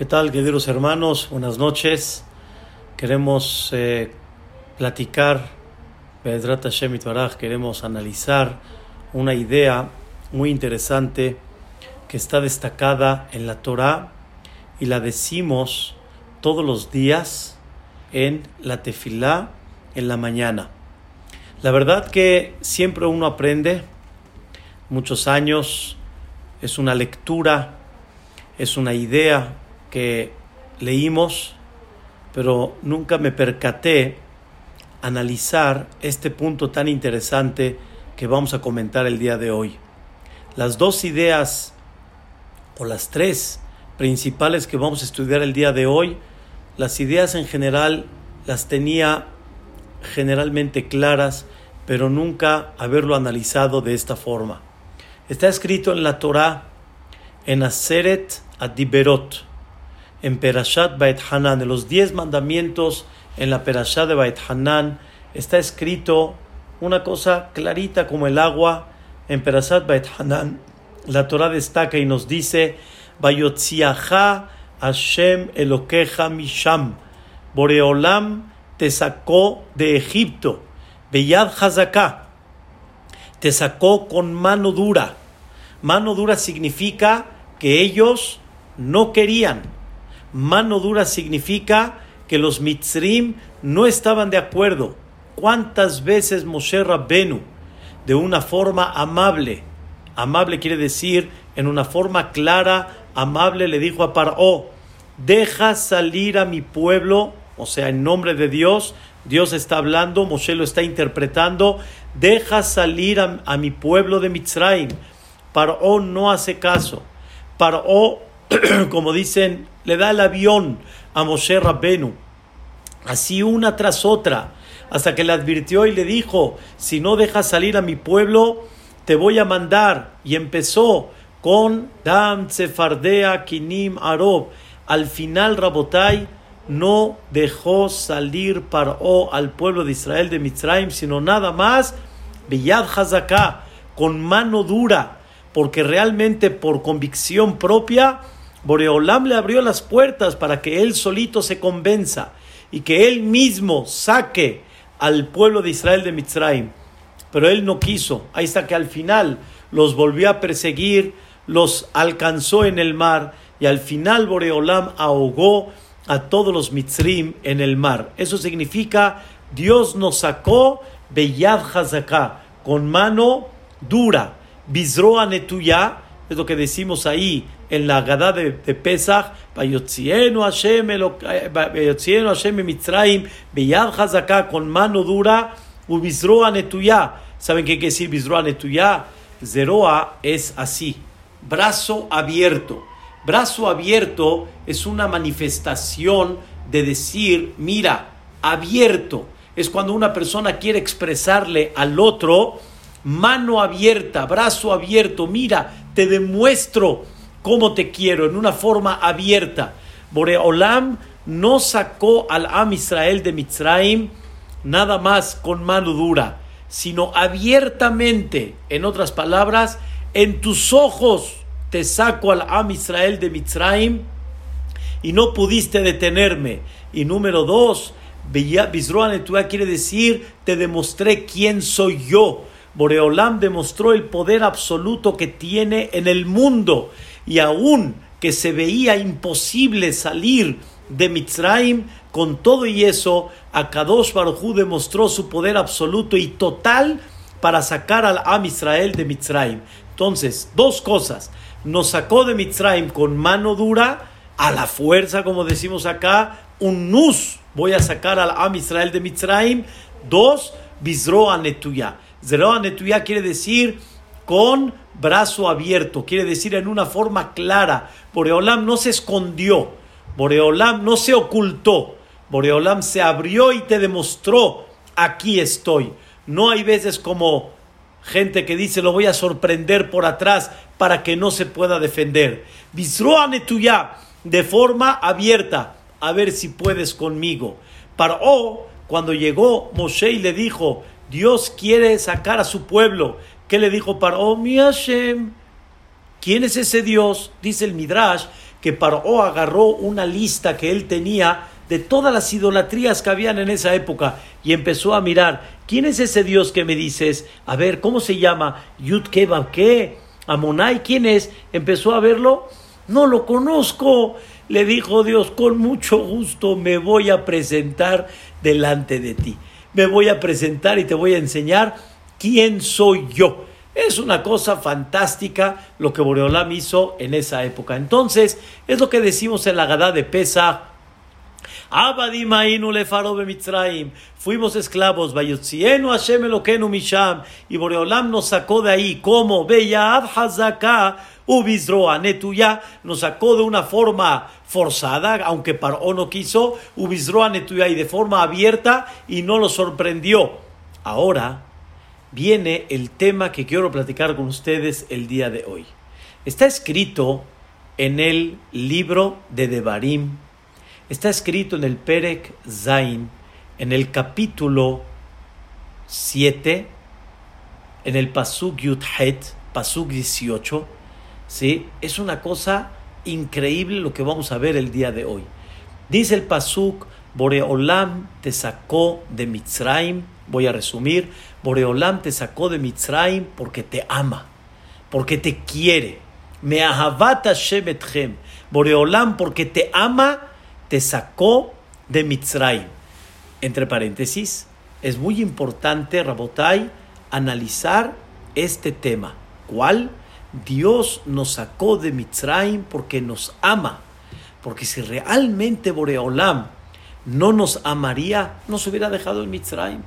¿Qué tal, queridos hermanos? Buenas noches. Queremos eh, platicar, queremos analizar una idea muy interesante que está destacada en la Torah y la decimos todos los días en la tefilá en la mañana. La verdad que siempre uno aprende, muchos años, es una lectura, es una idea que leímos, pero nunca me percaté analizar este punto tan interesante que vamos a comentar el día de hoy. Las dos ideas, o las tres principales que vamos a estudiar el día de hoy, las ideas en general las tenía generalmente claras, pero nunca haberlo analizado de esta forma. Está escrito en la Torah, en Aseret Adiberot, en Perashat Bait Hanan, en los diez mandamientos en la Perashat de Bait Hanan, está escrito una cosa clarita como el agua. En Perashat Bait Hanan, la Torah destaca y nos dice: Bayotziaha Hashem Elokeja Misham. Boreolam te sacó de Egipto. Beyad Hazaká. Te sacó con mano dura. Mano dura significa que ellos no querían Mano dura significa que los mitzrim no estaban de acuerdo. ¿Cuántas veces Moshe Rabbenu, de una forma amable, amable quiere decir en una forma clara, amable, le dijo a Paró, deja salir a mi pueblo, o sea, en nombre de Dios, Dios está hablando, Moshe lo está interpretando, deja salir a, mi pueblo de Mitzrayim. Paró no hace caso. Paró como dicen, le da el avión a Moshe Rabbenu, así una tras otra, hasta que le advirtió y le dijo, si no dejas salir a mi pueblo, te voy a mandar. Y empezó con Dam, Sefardea, Kinim, Arob. Al final, Rabotai no dejó salir Paró al pueblo de Israel de Mitzrayim, sino nada más, Beyad Hazaká, con mano dura, porque realmente por convicción propia, Boreolam le abrió las puertas para que él solito se convenza y que él mismo saque al pueblo de Israel de Mitzrayim. Pero él no quiso. Ahí está que al final los volvió a perseguir, los alcanzó en el mar y al final Boreolam ahogó a todos los Mitzrim en el mar. Eso significa Dios nos sacó Beyad Hazaká, con mano dura. Bizroa Netuya, es lo que decimos ahí en la Gadá de, de Pesach, Hazaká, con mano dura, Ubizroa Netuya. ¿Saben qué quiere decir Bizroa Netuya? Zeroa es así, brazo abierto. Brazo abierto es una manifestación de decir, mira, abierto. Es cuando una persona quiere expresarle al otro, mano abierta, brazo abierto, mira, te demuestro cómo te quiero, en una forma abierta. Boreolam no sacó al Am Israel de Mitzrayim nada más con mano dura, sino abiertamente, en otras palabras, en tus ojos te saco al Am Israel de Mitzrayim y no pudiste detenerme. Y número dos, Bizroan quiere decir, te demostré quién soy yo. Boreolam demostró el poder absoluto que tiene en el mundo y aún que se veía imposible salir de Mitzrayim, con todo y eso, Akadosh Baruj demostró su poder absoluto y total para sacar al Am Israel de Mitzrayim. Entonces, dos cosas. Nos sacó de Mitzrayim con mano dura, a la fuerza, como decimos acá, un nus. Voy a sacar al Am Israel de Mitzrayim. Dos, Bizroa Netuya. Zeroa Netuya quiere decir con brazo abierto, quiere decir en una forma clara. Boreolam no se escondió, Boreolam no se ocultó, Boreolam se abrió y te demostró, aquí estoy. No hay veces como gente que dice lo voy a sorprender por atrás para que no se pueda defender. Bisroane tuya de forma abierta, a ver si puedes conmigo. Paró, cuando llegó Moshe y le dijo, Dios quiere sacar a su pueblo, ¿Qué le dijo Paró? Mi Hashem. ¿Quién es ese Dios? Dice el Midrash que Paró agarró una lista que él tenía de todas las idolatrías que habían en esa época y empezó a mirar, ¿quién es ese Dios que me dices? A ver, ¿cómo se llama? Yud ¿qué? Amonai, ¿quién es? Empezó a verlo, no lo conozco. Le dijo Dios, con mucho gusto me voy a presentar delante de ti. Me voy a presentar y te voy a enseñar quién soy yo. Es una cosa fantástica lo que Boreolam hizo en esa época. Entonces, es lo que decimos en la Gadá de Pesach. Fuimos esclavos. Y Boreolam nos sacó de ahí. como Netuya. Nos sacó de una forma forzada, aunque Paró no quiso. Netuya. Y de forma abierta. Y no lo sorprendió. Ahora viene el tema que quiero platicar con ustedes el día de hoy. Está escrito en el libro de Devarim Está escrito en el Perek Zain, en el capítulo 7, en el Pasuk Yudhet, Pasuk 18. ¿sí? Es una cosa increíble lo que vamos a ver el día de hoy. Dice el Pasuk, Boreolam te sacó de Mitzrayim. Voy a resumir. Boreolam te sacó de Mitzrayim porque te ama, porque te quiere. Me ahavata. Boreolam porque te ama te sacó de Mitzray. Entre paréntesis, es muy importante, Rabotai, analizar este tema. ¿Cuál? Dios nos sacó de Mitzrayim porque nos ama. Porque si realmente Boreolam no nos amaría, nos hubiera dejado en Mitzrayim.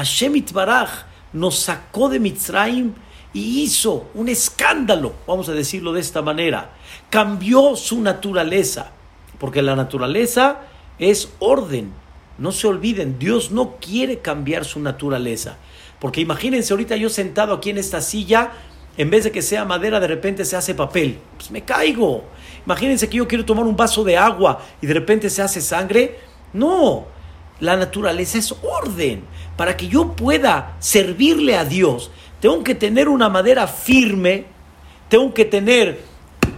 Hashem Itbaraj nos sacó de Mitzrayim y hizo un escándalo, vamos a decirlo de esta manera. Cambió su naturaleza porque la naturaleza es orden. No se olviden, Dios no quiere cambiar su naturaleza. Porque imagínense ahorita yo sentado aquí en esta silla, en vez de que sea madera, de repente se hace papel. Pues me caigo. Imagínense que yo quiero tomar un vaso de agua y de repente se hace sangre. No, la naturaleza es orden. Para que yo pueda servirle a Dios, tengo que tener una madera firme, tengo que tener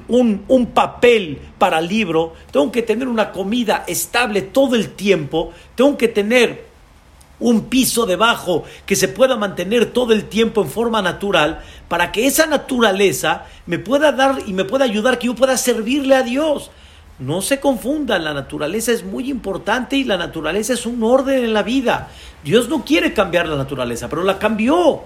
un, papel para libro, tengo que tener una comida estable todo el tiempo, tengo que tener un piso debajo que se pueda mantener todo el tiempo en forma natural, para que esa naturaleza me pueda dar y me pueda ayudar, que yo pueda servirle a Dios. No se confundan, la naturaleza es muy importante y la naturaleza es un orden en la vida. Dios no quiere cambiar la naturaleza, pero la cambió.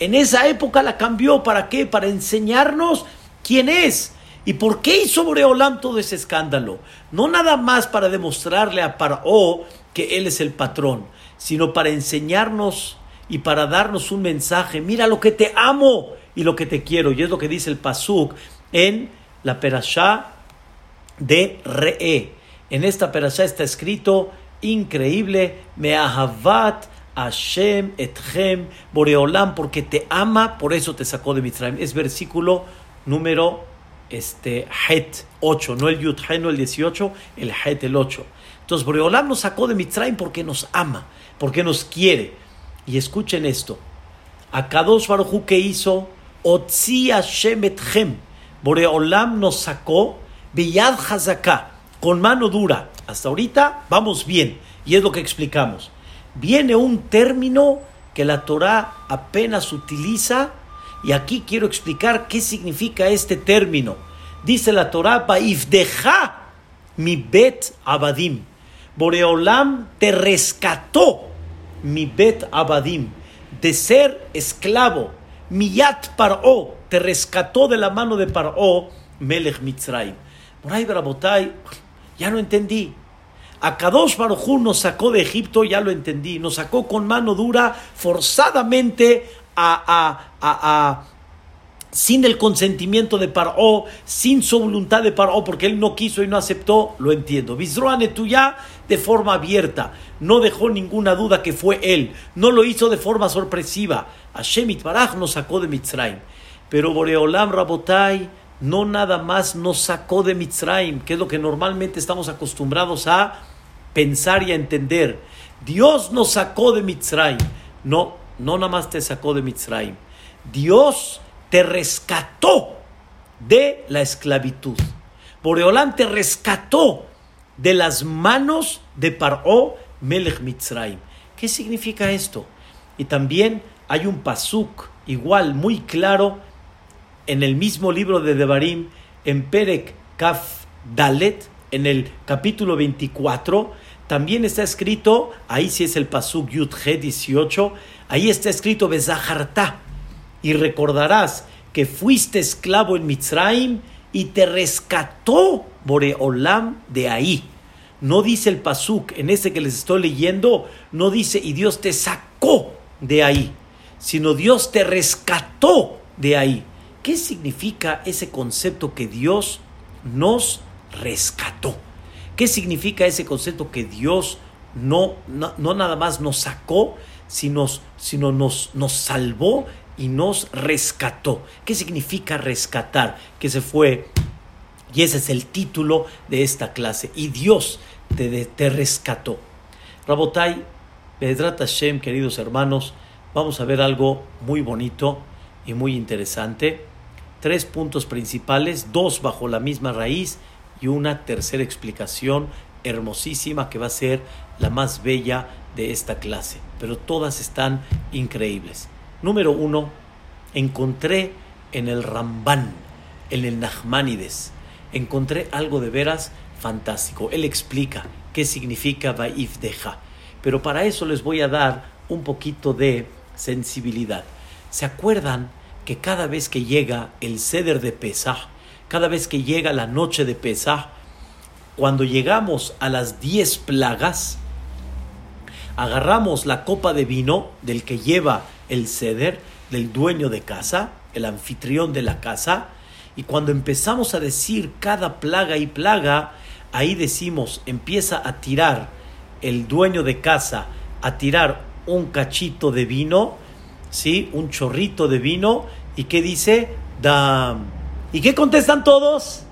En esa época la cambió, ¿para qué? Para enseñarnos quién es. ¿Y por qué hizo Boreolam todo ese escándalo? No nada más para demostrarle a Paró que él es el patrón, sino para enseñarnos y para darnos un mensaje. Mira lo que te amo y lo que te quiero. Y es lo que dice el Pasuk en la Perashá de Re'e. En esta Perashá está escrito increíble, me ahavat Hashem etchem Boreolam, porque te ama, por eso te sacó de Mitzrayim. Es versículo número este Het 8, no el Yud no el 18, el Het el 8. Entonces Boreolam nos sacó de Mitzrayim porque nos ama, porque nos quiere. Y escuchen esto. A Kadosh Baruj que hizo Otzi Hashem etchem. Boreolam nos sacó Biyad Hazaká, con mano dura. Hasta ahorita vamos bien. Y es lo que explicamos. Viene un término que la Torah apenas utiliza y aquí quiero explicar qué significa este término. Dice la Torah, deja mi bet abadim. Boreolam te rescató mi bet abadim de ser esclavo. Miyat paró te rescató de la mano de paró melech mitzrayim. Moray Barabotay, ya no entendí. A Kadosh Baruj nos sacó de Egipto, ya lo entendí. Nos sacó con mano dura, forzadamente sin el consentimiento de Paró, sin su voluntad de Paró, porque él no quiso y no aceptó, lo entiendo. Bisroane tuya de forma abierta, no dejó ninguna duda que fue él, no lo hizo de forma sorpresiva. Hashem Itbaraj nos sacó de Mitzrayim, pero Boreolam Rabotai no nada más nos sacó de Mitzrayim, que es lo que normalmente estamos acostumbrados a pensar y a entender. Dios nos sacó de Mitzrayim, no no nada más te sacó de Mitzrayim, Dios te rescató de la esclavitud. Boreolán te rescató de las manos de Paró Melech Mitzrayim. ¿Qué significa esto? Y también hay un pasuk igual, muy claro, en el mismo libro de Devarim, en Perek Kaf Dalet, en el capítulo 24, también está escrito, ahí sí es el pasuk Yud G 18, ahí está escrito Bezaharta, y recordarás que fuiste esclavo en Mitzrayim y te rescató Boreolam de ahí. No dice el pasuk, en ese que les estoy leyendo, no dice y Dios te sacó de ahí, sino Dios te rescató de ahí. ¿Qué significa ese concepto que Dios nos rescató? ¿Qué significa ese concepto que Dios no, no, nada más nos sacó, sino, sino nos, nos salvó y nos rescató? ¿Qué significa rescatar? Que se fue y ese es el título de esta clase. Y Dios te, te rescató. Rabotai, Pedrat Hashem, queridos hermanos, vamos a ver algo muy bonito y muy interesante. Tres puntos principales, dos bajo la misma raíz y una tercera explicación hermosísima que va a ser la más bella de esta clase. Pero todas están increíbles. Número uno, encontré en el Ramban, en el Nachmanides, encontré algo de veras fantástico. Él explica qué significa Vaif Deja. Pero para eso les voy a dar un poquito de sensibilidad. ¿Se acuerdan que cada vez que llega el ceder de Pesach, cada vez que llega la noche de Pesach, cuando llegamos a las diez plagas, agarramos la copa de vino del que lleva el ceder, del dueño de casa, el anfitrión de la casa, y cuando empezamos a decir cada plaga y plaga, ahí decimos, empieza a tirar el dueño de casa, a tirar un cachito de vino, ¿sí? Un chorrito de vino, y qué dice, Dam. ¿Y qué contestan todos?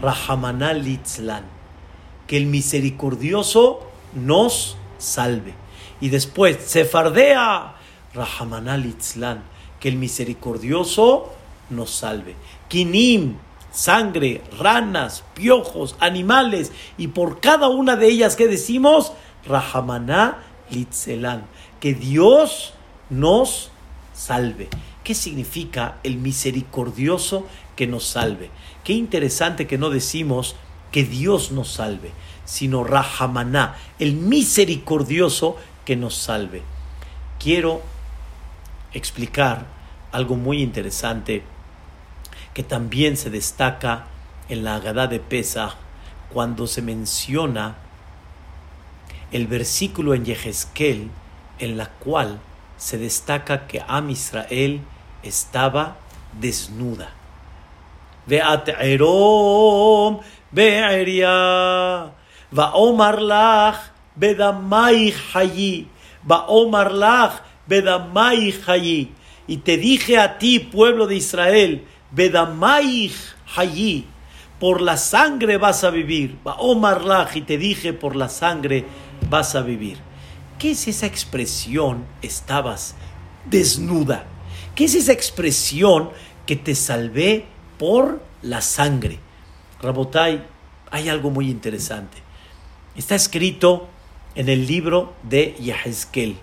Rahamanal Itzlan, que el misericordioso nos salve. Y después, Sefardea, Rahamanal Itzlan, que el misericordioso nos salve. Kinim, sangre, ranas, piojos, animales, y por cada una de ellas que decimos, Rahamaná Litzelan, que Dios nos salve. ¿Qué significa el misericordioso que nos salve? Qué interesante que no decimos que Dios nos salve, sino Rahamaná, el misericordioso que nos salve. Quiero explicar algo muy interesante que también se destaca en la Agadá de Pesach cuando se menciona el versículo en Yehezkel en la cual se destaca que Am Israel estaba desnuda. Veat erom be'eria omar lach bedamai hayi omar lach bedamai hayi y te dije a ti pueblo de Israel Bedamaich Hayi, por la sangre vas a vivir. Omar y te dije, por la sangre vas a vivir. ¿Qué es esa expresión? Estabas desnuda. ¿Qué es esa expresión que te salvé por la sangre? Rabotai, hay algo muy interesante. Está escrito en el libro de Yahezkel.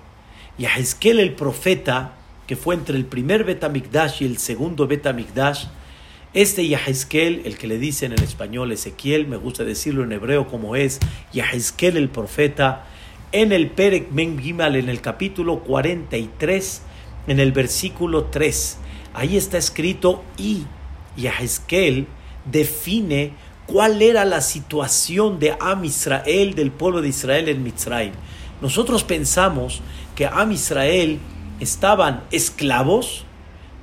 Yahezkel el profeta que fue entre el primer Betamikdash y el segundo Betamikdash, este Yahezkel, el que le dicen en español Ezequiel, me gusta decirlo en hebreo como es, Yahezkel el profeta, en el Perek Men Gimal, en el capítulo 43, en el versículo 3, ahí está escrito y Yahezkel define cuál era la situación de Am Israel, del pueblo de Israel en Mitzrayim. Nosotros pensamos que Am Israel estaban esclavos,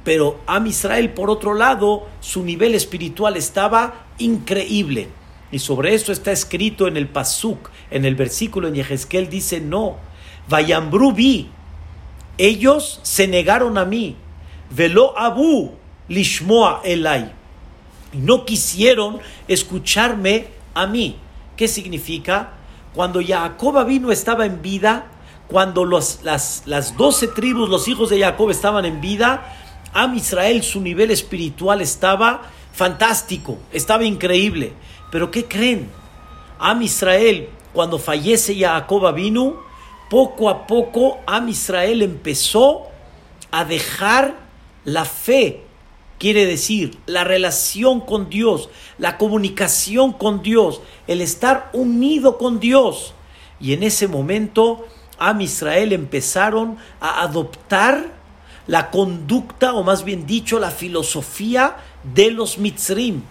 pero Am Israel, por otro lado, su nivel espiritual estaba increíble. Y sobre esto está escrito en el Pasuk, en el versículo en Yehezkel, dice: No, Vayambru vi, ellos se negaron a mí, velo abu lishmoa elai, y no quisieron escucharme a mí. ¿Qué significa? Cuando Jacob vino estaba en vida, cuando las, las doce tribus, los hijos de Jacob estaban en vida, Am Israel, su nivel espiritual estaba fantástico, estaba increíble. Pero ¿qué creen? Am Israel, cuando fallece Jacob vino, poco a poco Am Israel empezó a dejar la fe, quiere decir la relación con Dios, la comunicación con Dios, el estar unido con Dios. Y en ese momento Am Israel empezaron a adoptar la conducta, o más bien dicho, la filosofía de los mitzrim.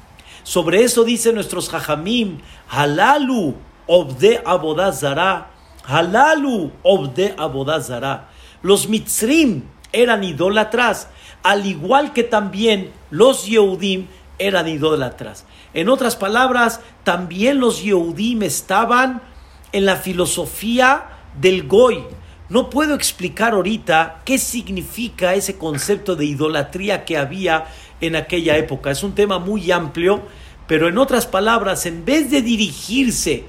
Sobre eso dicen nuestros hajamim, halalu obde abodazara, halalu obde abodazara. Los mitzrim eran idólatras, al igual que también los yehudim eran idólatras. En otras palabras, también los yehudim estaban en la filosofía del goy. No puedo explicar ahorita qué significa ese concepto de idolatría que había en aquella época. Es un tema muy amplio, pero en otras palabras, en vez de dirigirse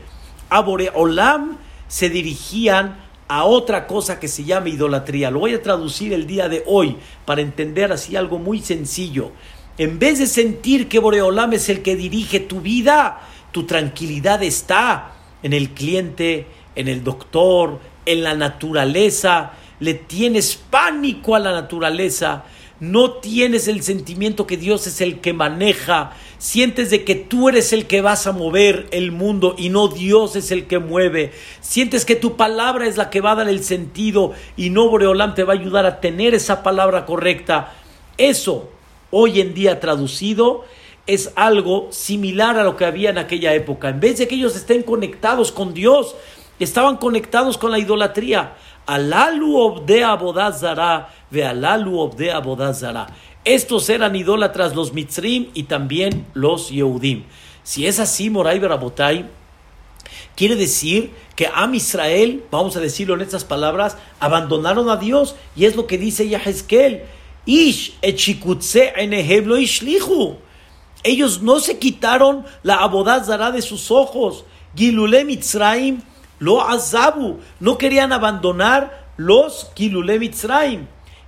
a Boreolam, se dirigían a otra cosa que se llama idolatría. Lo voy a traducir el día de hoy para entender así algo muy sencillo. En vez de sentir que Boreolam es el que dirige tu vida, tu tranquilidad está en el cliente, en el doctor, en la naturaleza. Le tienes pánico a la naturaleza no tienes el sentimiento que Dios es el que maneja, sientes de que tú eres el que vas a mover el mundo y no Dios es el que mueve, sientes que tu palabra es la que va a dar el sentido y no Boreolam te va a ayudar a tener esa palabra correcta. Eso, hoy en día traducido, es algo similar a lo que había en aquella época. En vez de que ellos estén conectados con Dios, estaban conectados con la idolatría. Alalu obdea abodazara, ve alalu obdea abodazara. Estos eran idólatras los mitzrim y también los yehudim. Si es así, Moray Berabotai, quiere decir que Am Israel, vamos a decirlo en estas palabras, abandonaron a Dios y es lo que dice Yahezkel. Ish ishlihu. Ellos no se quitaron la abodazara de sus ojos. Gilule Mitzraim lo azabu, no querían abandonar los Kilule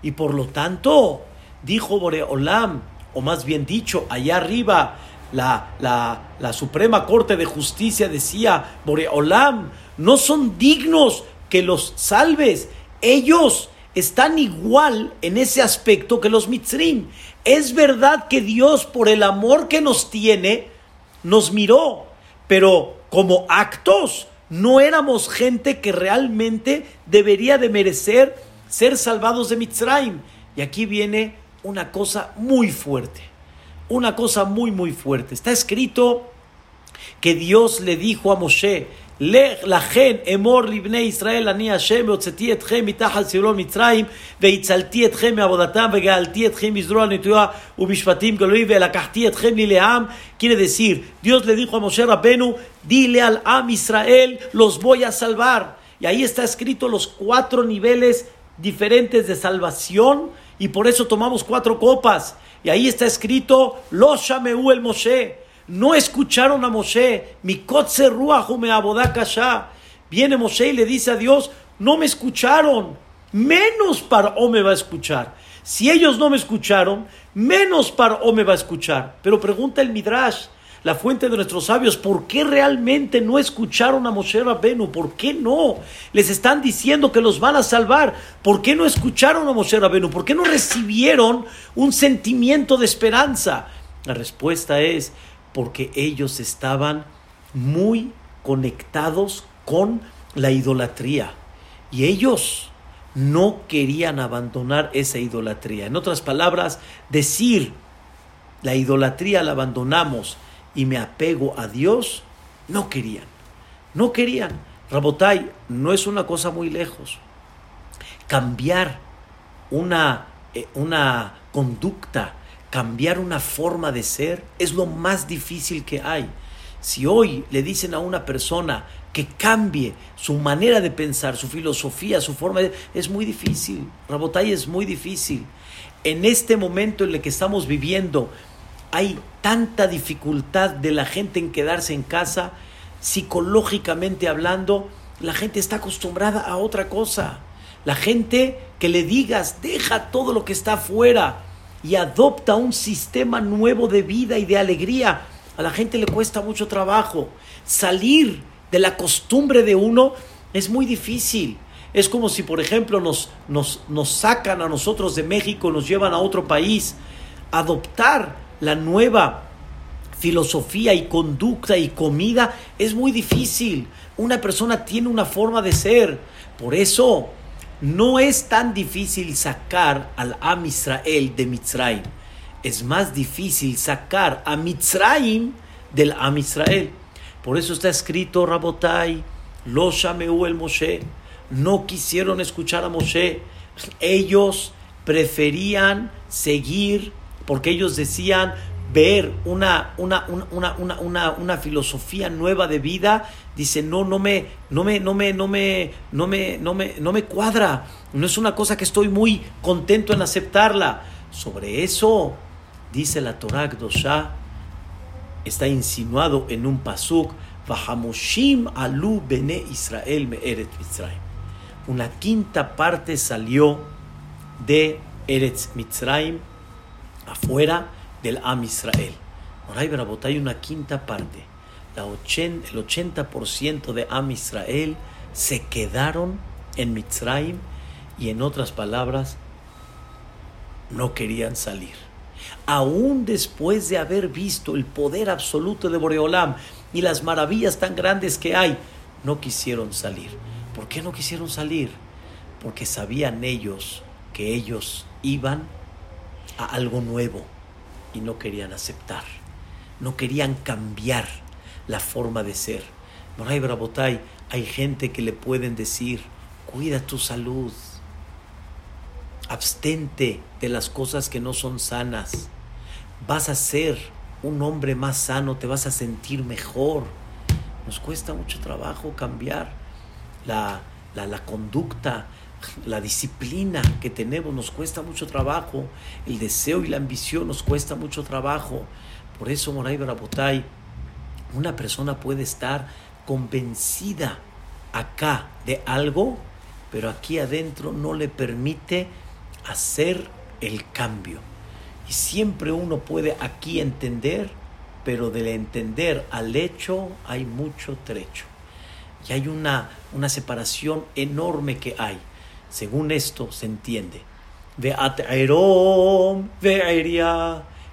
Y por lo tanto, dijo Boreolam, o más bien dicho, allá arriba, la, la, la Suprema Corte de Justicia decía, Boreolam, no son dignos que los salves. Ellos están igual en ese aspecto que los mitzrim. Es verdad que Dios, por el amor que nos tiene, nos miró, pero como actos no éramos gente que realmente debería de merecer ser salvados de Mitzrayim. Y aquí viene una cosa muy fuerte, una cosa muy, muy fuerte. Está escrito que Dios le dijo a Moshe, לכן אמור לבני ישראל אני השם והוצאתי אתכם מתחת סבלון מצרים והצלתי אתכם מעבודתם וגאלתי אתכם מזרוע נטויה ומשפטים גלויים ולקחתי אתכם לי לעם quiere decir Dios le dijo a Moshe Rabbenu dile al Am Israel los voy a salvar y ahí está escrito los cuatro niveles diferentes de salvación y por eso tomamos cuatro copas y ahí está escrito los Shameu el Moshe no escucharon a Moshe. Mi kotze me abodakasha. Viene Moshe y le dice a Dios, no me escucharon. Menos o me va a escuchar. Si ellos no me escucharon, menos o me va a escuchar. Pero pregunta el Midrash, la fuente de nuestros sabios, ¿por qué realmente no escucharon a Moshe Rabenu? ¿Por qué no? Les están diciendo que los van a salvar. ¿Por qué no escucharon a Moshe Rabenu? ¿Por qué no recibieron un sentimiento de esperanza? La respuesta es porque ellos estaban muy conectados con la idolatría y ellos no querían abandonar esa idolatría. En otras palabras, decir la idolatría la abandonamos y me apego a Dios, no querían. No querían. Rabotai, no es una cosa muy lejos. Cambiar una, eh, una conducta cambiar una forma de ser es lo más difícil que hay. Si hoy le dicen a una persona que cambie su manera de pensar, su filosofía, su forma de... es muy difícil. Rabotay es muy difícil. En este momento en el que estamos viviendo hay tanta dificultad de la gente en quedarse en casa, psicológicamente hablando, la gente está acostumbrada a otra cosa. La gente que le digas, deja todo lo que está afuera, y adopta un sistema nuevo de vida y de alegría. A la gente le cuesta mucho trabajo. Salir de la costumbre de uno es muy difícil. Es como si, por ejemplo, nos, nos, nos sacan a nosotros de México, nos llevan a otro país. Adoptar la nueva filosofía y conducta y comida es muy difícil. Una persona tiene una forma de ser. Por eso no es tan difícil sacar al Am Israel de Mitzrayim. Es más difícil sacar a Mitzrayim del Am Israel. Por eso está escrito Rabotai, lo llamó el Moshe. No quisieron escuchar a Moshe. Ellos preferían seguir porque ellos decían, ver una, una, una, una, filosofía nueva de vida, dice, no, no me, no me, no me, no me, no me, no me, no me cuadra. No es una cosa que estoy muy contento en aceptarla. Sobre eso, dice la Torah Gdosha, está insinuado en un pasuk, Vahamoshim alu bene Israel me eret Mitzrayim. Una quinta parte salió de Eretz Mitzrayim afuera del Am Israel. Hay una quinta parte. La el 80% de Am Israel se quedaron en Mitzrayim y en otras palabras, no querían salir. Aún después de haber visto el poder absoluto de Boreolam y las maravillas tan grandes que hay, no quisieron salir. ¿Por qué no quisieron salir? Porque sabían ellos que ellos iban a algo nuevo y no querían aceptar, no querían cambiar la forma de ser. Moray Brabotay, hay gente que le pueden decir, cuida tu salud, abstente de las cosas que no son sanas, vas a ser un hombre más sano, te vas a sentir mejor. Nos cuesta mucho trabajo cambiar la, la, la conducta, la disciplina que tenemos nos cuesta mucho trabajo, el deseo y la ambición nos cuesta mucho trabajo. Por eso, Moray Barabotay, una persona puede estar convencida acá de algo, pero aquí adentro no le permite hacer el cambio. Y siempre uno puede aquí entender, pero del entender al hecho hay mucho trecho. Y hay una, una separación enorme que hay. Según esto se entiende.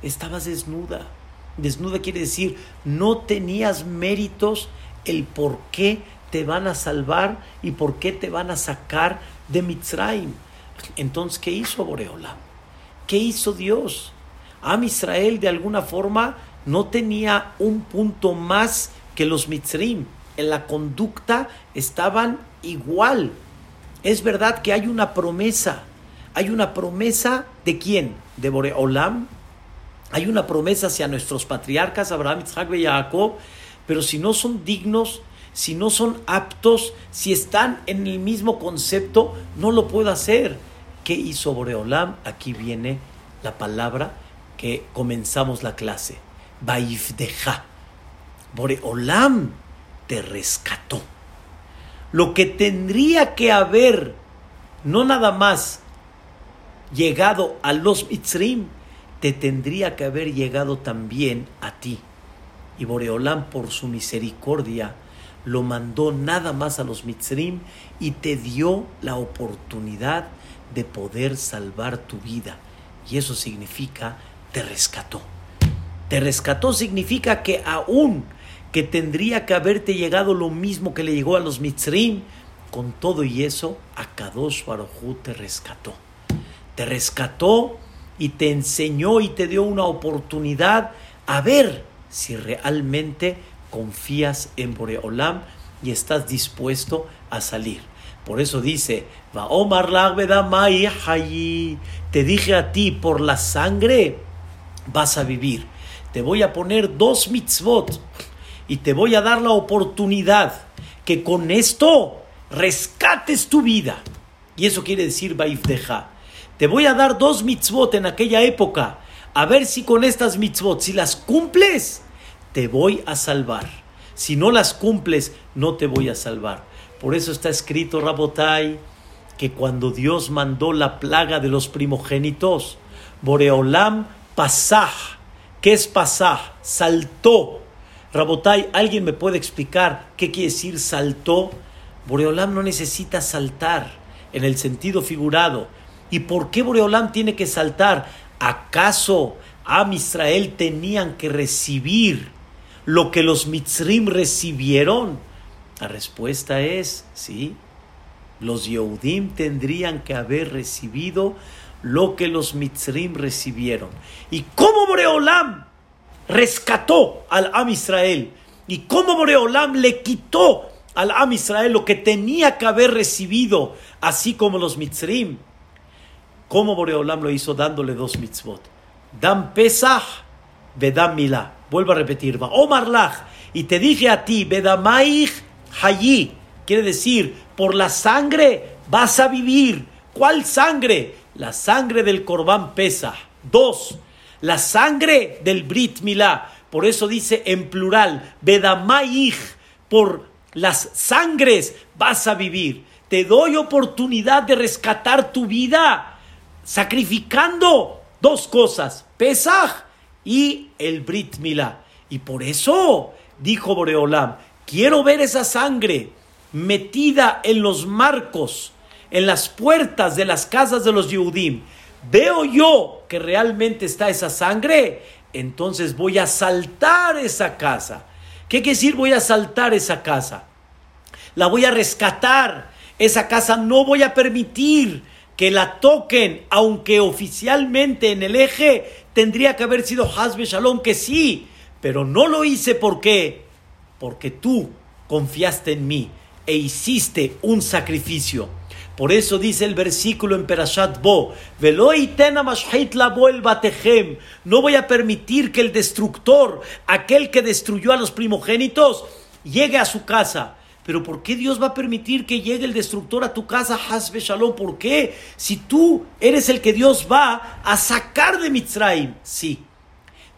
Estabas desnuda. Desnuda quiere decir, no tenías méritos el por qué te van a salvar y por qué te van a sacar de Mitzrayim. Entonces, ¿qué hizo Boreola? ¿Qué hizo Dios? Am Israel de alguna forma no tenía un punto más que los Mitzrayim. En la conducta estaban igual. Es verdad que hay una promesa. Hay una promesa de quién? De Boreolam. Hay una promesa hacia nuestros patriarcas, Abraham, Isaac y Jacob. Pero si no son dignos, si no son aptos, si están en el mismo concepto, no lo puedo hacer. ¿Qué hizo Boreolam? Aquí viene la palabra que comenzamos la clase. Baifdeja. Boreolam te rescató lo que tendría que haber no nada más llegado a los Mitzrim, te tendría que haber llegado también a ti. Y Boreolán por su misericordia lo mandó nada más a los Mitzrim y te dio la oportunidad de poder salvar tu vida. Y eso significa te rescató. Te rescató significa que aún que tendría que haberte llegado lo mismo que le llegó a los Mitzrim. Con todo y eso, a Kadosh Baruj te rescató. Te rescató y te enseñó y te dio una oportunidad a ver si realmente confías en Boreolam y estás dispuesto a salir. Por eso dice, te dije a ti, por la sangre vas a vivir. Te voy a poner dos mitzvot y te voy a dar la oportunidad que con esto rescates tu vida. Y eso quiere decir Baifdeja. Te voy a dar dos mitzvot en aquella época. A ver si con estas mitzvot, si las cumples, te voy a salvar. Si no las cumples, no te voy a salvar. Por eso está escrito, Rabotai, que cuando Dios mandó la plaga de los primogénitos, Boreolam Pasaj. ¿Qué es Pasaj? Saltó. Rabotai, ¿alguien me puede explicar qué quiere decir saltó? Boreolam no necesita saltar en el sentido figurado. ¿Y por qué Boreolam tiene que saltar? ¿Acaso Am Israel tenían que recibir lo que los Mitzrim recibieron? La respuesta es sí. Los Yehudim tendrían que haber recibido lo que los Mitzrim recibieron. ¿Y cómo Boreolam rescató al Am Israel? ¿Y cómo Boreolam le quitó al Am Israel lo que tenía que haber recibido, así como los Mitzrim? ¿Cómo Boreolam lo hizo dándole dos mitzvot? Dan Pesach, Vedam Milá. Vuelvo a repetir, va Omar Lach. Y te dije a ti, Vedamaich Hayi. Quiere decir, por la sangre vas a vivir. ¿Cuál sangre? La sangre del Corbán Pesach. Dos, la sangre del Brit Milá. Por eso dice en plural, Vedamaich. Por las sangres vas a vivir. Te doy oportunidad de rescatar tu vida sacrificando dos cosas, Pesach y el Brit Milá. Y por eso dijo Boreolam, quiero ver esa sangre metida en los marcos, en las puertas de las casas de los Yehudim. Veo yo que realmente está esa sangre, entonces voy a saltar esa casa. ¿Qué quiere decir voy a saltar esa casa? La voy a rescatar. Esa casa no voy a permitir que la toquen, aunque oficialmente en el eje tendría que haber sido Hasbe Shalom, que sí, pero no lo hice porque porque tú confiaste en mí e hiciste un sacrificio. Por eso dice el versículo en Perashat Bo, no voy a permitir que el destructor, aquel que destruyó a los primogénitos, llegue a su casa. Pero ¿por qué Dios va a permitir que llegue el destructor a tu casa, Hasbe Shalom? ¿Por qué? Si tú eres el que Dios va a sacar de Mitzrayim. Sí,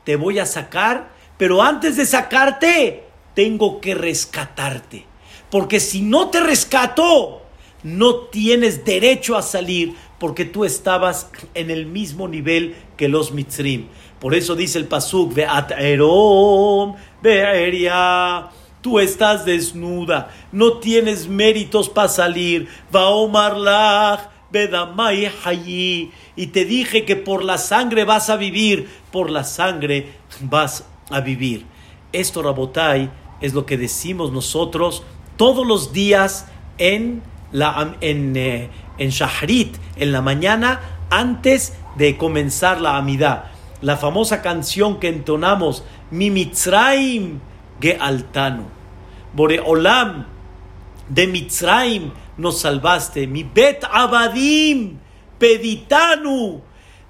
te voy a sacar, pero antes de sacarte, tengo que rescatarte. Porque si no te rescato, no tienes derecho a salir porque tú estabas en el mismo nivel que los Mitzrim. Por eso dice el Pasuk, Ve'at Erom, Be'eria Tú estás desnuda, no tienes méritos para salir. Va Omar Bedamai Hayi. Y te dije que por la sangre vas a vivir, por la sangre vas a vivir. Esto, Rabotai, es lo que decimos nosotros todos los días en, la, en, eh, en Shahrit, en la mañana, antes de comenzar la Amidad. La famosa canción que entonamos, Mi Mitzrayim Gealtanu. Boreolam, de Mitzrayim nos salvaste. Mi Bet Abadim, Peditanu,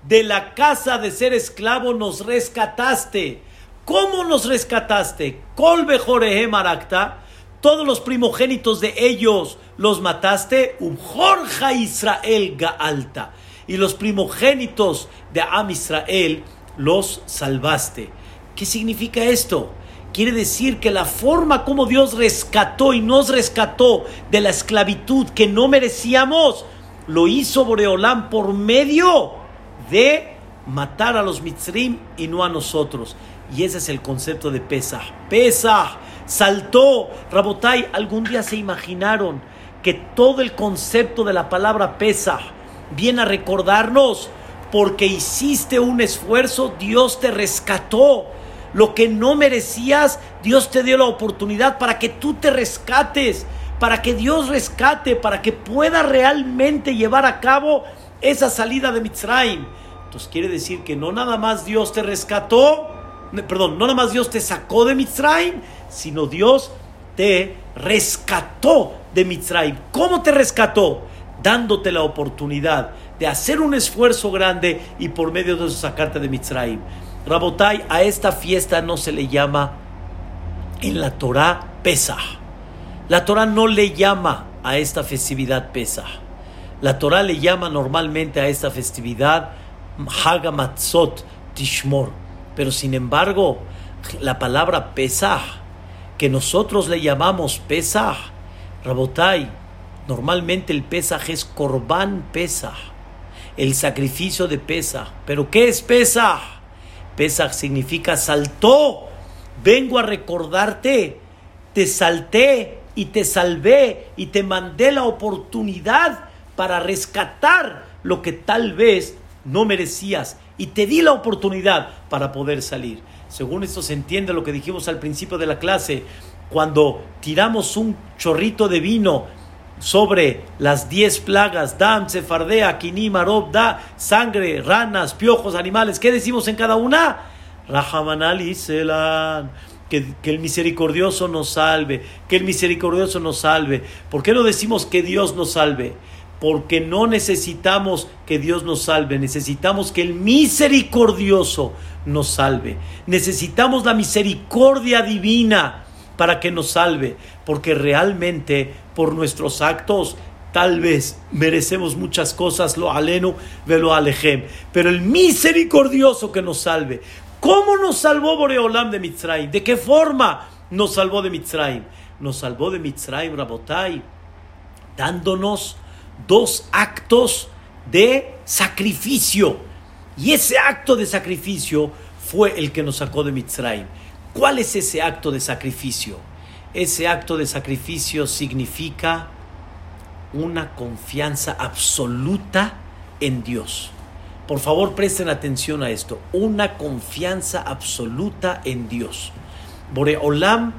de la casa de ser esclavo nos rescataste. ¿Cómo nos rescataste? Colbe Jorehem todos los primogénitos de ellos los mataste. Jorja Israel Gaalta. Y los primogénitos de Am Israel los salvaste. ¿Qué significa esto? Quiere decir que la forma como Dios rescató y nos rescató de la esclavitud que no merecíamos, lo hizo Boreolam por medio de matar a los Mitzrim y no a nosotros. Y ese es el concepto de Pesach. Pesach saltó. Rabotai, algún día se imaginaron que todo el concepto de la palabra Pesach viene a recordarnos porque hiciste un esfuerzo, Dios te rescató lo que no merecías, Dios te dio la oportunidad para que tú te rescates, para que Dios rescate, para que pueda realmente llevar a cabo esa salida de Mitzrayim. Entonces quiere decir que no nada más Dios te rescató, perdón, no nada más Dios te sacó de Mitzrayim, sino Dios te rescató de Mitzrayim. ¿Cómo te rescató? Dándote la oportunidad de hacer un esfuerzo grande y por medio de eso sacarte de Mitzrayim. Rabotai, a esta fiesta no se le llama en la Torah Pesach. La Torah no le llama a esta festividad Pesach. La Torah le llama normalmente a esta festividad Hagamatzot Tishmor. Pero sin embargo, la palabra Pesach, que nosotros le llamamos Pesach, Rabotai, normalmente el Pesach es Korban Pesach. el sacrificio de Pesach. ¿Pero qué es Pesach? Pesach significa saltó. Vengo a recordarte, te salté y te salvé y te mandé la oportunidad para rescatar lo que tal vez no merecías y te di la oportunidad para poder salir. Según esto se entiende lo que dijimos al principio de la clase, cuando tiramos un chorrito de vino sobre las diez plagas, dam, sefardea, kini, marob, da, sangre, ranas, piojos, animales, ¿qué decimos en cada una? Rahamanali selan. Que, que, el misericordioso nos salve, que el misericordioso nos salve. ¿Por qué no decimos que Dios nos salve? Porque no necesitamos que Dios nos salve, necesitamos que el misericordioso nos salve. Necesitamos la misericordia divina para que nos salve, porque realmente por nuestros actos tal vez merecemos muchas cosas, lo aleno, ve lo alejem, pero el misericordioso que nos salve. ¿Cómo nos salvó Boreolam de Mitzrayim? ¿De qué forma nos salvó de Mitzrayim? Nos salvó de Mitzrayim, Rabotai, dándonos dos actos de sacrificio. Y ese acto de sacrificio fue el que nos sacó de Mitzrayim. ¿Cuál es ese acto de sacrificio? Ese acto de sacrificio significa una confianza absoluta en Dios. Por favor, presten atención a esto. Una confianza absoluta en Dios. Boreolam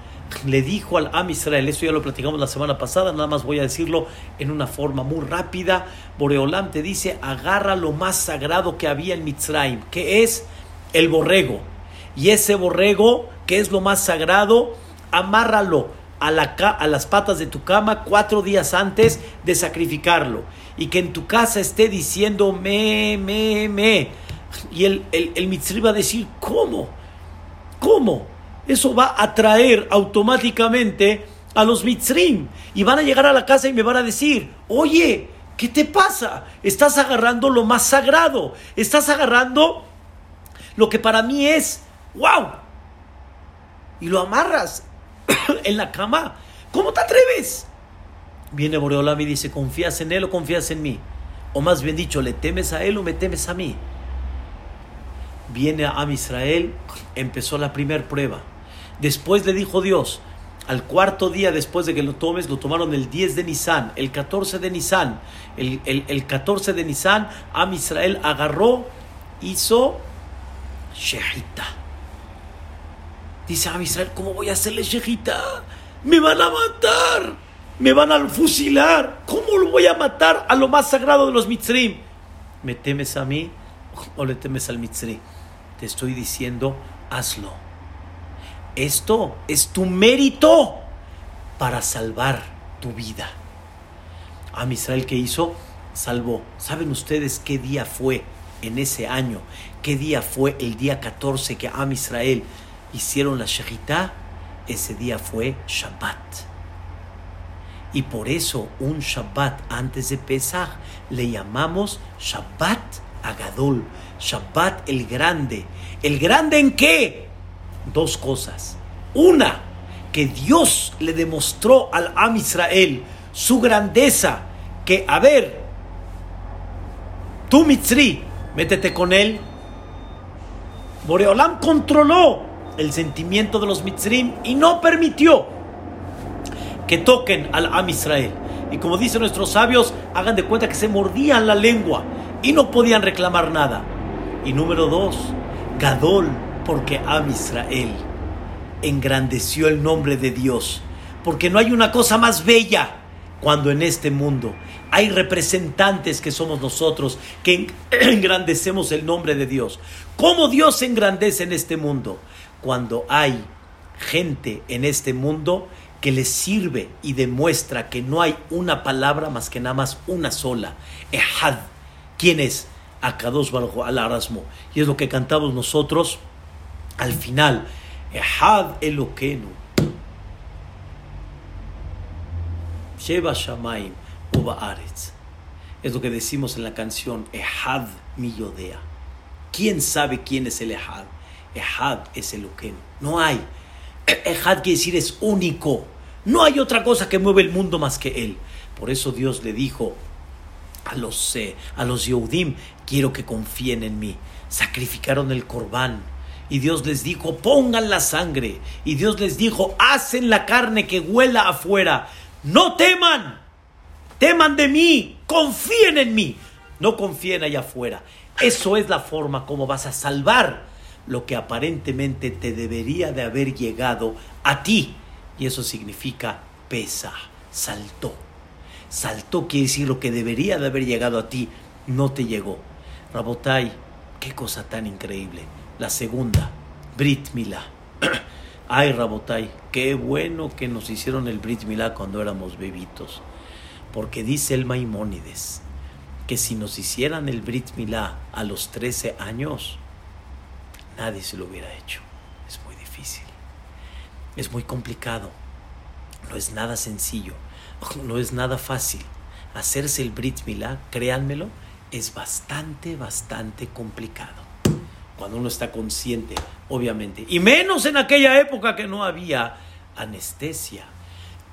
le dijo al Am Israel, eso ya lo platicamos la semana pasada, nada más voy a decirlo en una forma muy rápida. Boreolam te dice, agarra lo más sagrado que había en Mitzrayim, que es el borrego. Y ese borrego que es lo más sagrado, amárralo a, la, a las patas de tu cama cuatro días antes de sacrificarlo. Y que en tu casa esté diciendo me, me, me. Y el, el, el va a decir, ¿cómo? ¿Cómo? Eso va a atraer automáticamente a los mitzrim. Y van a llegar a la casa y me van a decir, oye, ¿qué te pasa? Estás agarrando lo más sagrado. Estás agarrando lo que para mí es, wow, y lo amarras en la cama. ¿Cómo te atreves? Viene Boreolam y dice, ¿confías en él o confías en mí? O más bien dicho, ¿le temes a él o me temes a mí? Viene a Israel, empezó la primera prueba. Después le dijo Dios, al cuarto día después de que lo tomes, lo tomaron el 10 de Nisan, el 14 de Nisan. El, el 14 de Nisan, Am Israel agarró, hizo Shehita Dice a Israel, ¿cómo voy a hacerle shejita? Me van a matar, me van a fusilar. ¿Cómo lo voy a matar a lo más sagrado de los mitzrim? ¿Me temes a mí o le temes al mitzri? Te estoy diciendo, hazlo. Esto es tu mérito para salvar tu vida. A Israel que hizo, salvó. ¿Saben ustedes qué día fue en ese año? ¿Qué día fue el día 14 que Am Israel hicieron la Shechita, ese día fue Shabbat. Y por eso un Shabbat antes de Pesach le llamamos Shabbat Agadol, Shabbat el grande. ¿El grande en qué? Dos cosas. Una, que Dios le demostró al Am Israel su grandeza, que a ver, tú Mitzri, métete con él. Boreolam controló el sentimiento de los mitzrim y no permitió que toquen al Am Israel. Y como dicen nuestros sabios, hagan de cuenta que se mordían la lengua y no podían reclamar nada. Y número dos, Gadol, porque Am Israel engrandeció el nombre de Dios. Porque no hay una cosa más bella cuando en este mundo hay representantes que somos nosotros que engrandecemos el nombre de Dios. ¿Cómo Dios engrandece en este mundo? cuando hay gente en este mundo que le sirve y demuestra que no hay una palabra más que nada más una sola. Ehad. ¿Quién es? Akados Baruj al Arasmo. Y es lo que cantamos nosotros al final. Ehad Elokenu. Sheba Shamaim Uba Es lo que decimos en la canción Ehad Miyodea. ¿Quién sabe quién es el Ehad? Ehad es el Uken. No hay. Ehad quiere decir es único. No hay otra cosa que mueve el mundo más que él. Por eso Dios le dijo a los, eh, a los Yehudim, quiero que confíen en mí. Sacrificaron el corbán. Y Dios les dijo, pongan la sangre. Y Dios les dijo, hacen la carne que huela afuera. No teman. Teman de mí. Confíen en mí. No confíen allá afuera. Eso es la forma como vas a salvar lo que aparentemente te debería de haber llegado a ti. Y eso significa pesa, saltó. Saltó quiere decir lo que debería de haber llegado a ti, no te llegó. Rabotai, qué cosa tan increíble. La segunda, Brit Milá. Ay, Rabotai, qué bueno que nos hicieron el Brit Milá cuando éramos bebitos. Porque dice el Maimónides que si nos hicieran el Brit Milá a los 13 años, nadie se lo hubiera hecho. Es muy difícil. Es muy complicado. No es nada sencillo. No es nada fácil. Hacerse el Brit Milá, créanmelo, es bastante, bastante complicado. Cuando uno está consciente, obviamente. Y menos en aquella época que no había anestesia.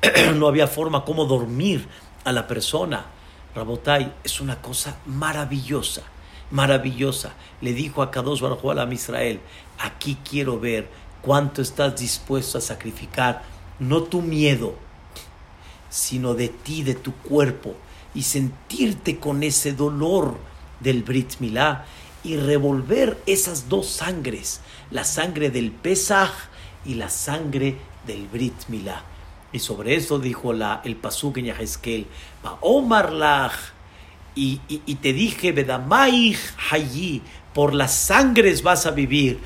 no había forma como dormir a la persona. Rabotai es una cosa maravillosa, maravillosa. Le dijo a Kadosh Baruj a Israel, aquí quiero ver cuánto estás dispuesto a sacrificar, no tu miedo, sino de ti, de tu cuerpo, y sentirte con ese dolor del Brit Milá y revolver esas dos sangres, la sangre del Pesach y la sangre del Brit Milá. Y sobre eso dijo la, el Pasuk en Yahezkel, Omar y, y, y, te dije, Bedamaich Hayi, por las sangres vas a vivir,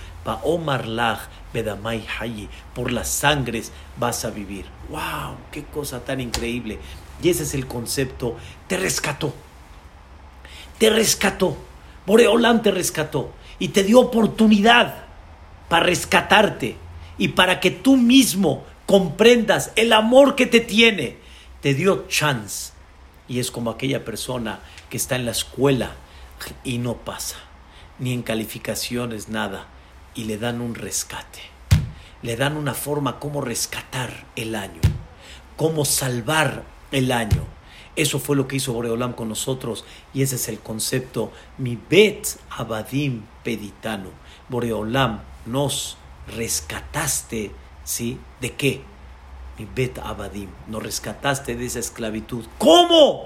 Omar Lach, Bedamai Hayi, por las sangres vas a vivir. ¡Wow! ¡Qué cosa tan increíble! Y ese es el concepto. Te rescató. Te rescató. Boreolam te rescató. Y te dio oportunidad para rescatarte. Y para que tú mismo comprendas el amor que te tiene. Te dio chance. Y es como aquella persona que está en la escuela y no pasa. Ni en calificaciones, nada. Y le dan un rescate le dan una forma como rescatar el año, cómo salvar el año. Eso fue lo que hizo Boreolam con nosotros y ese es el concepto mi bet abadim peditano. Boreolam nos rescataste, ¿sí? ¿De qué? Mi bet abadim, nos rescataste de esa esclavitud. ¿Cómo?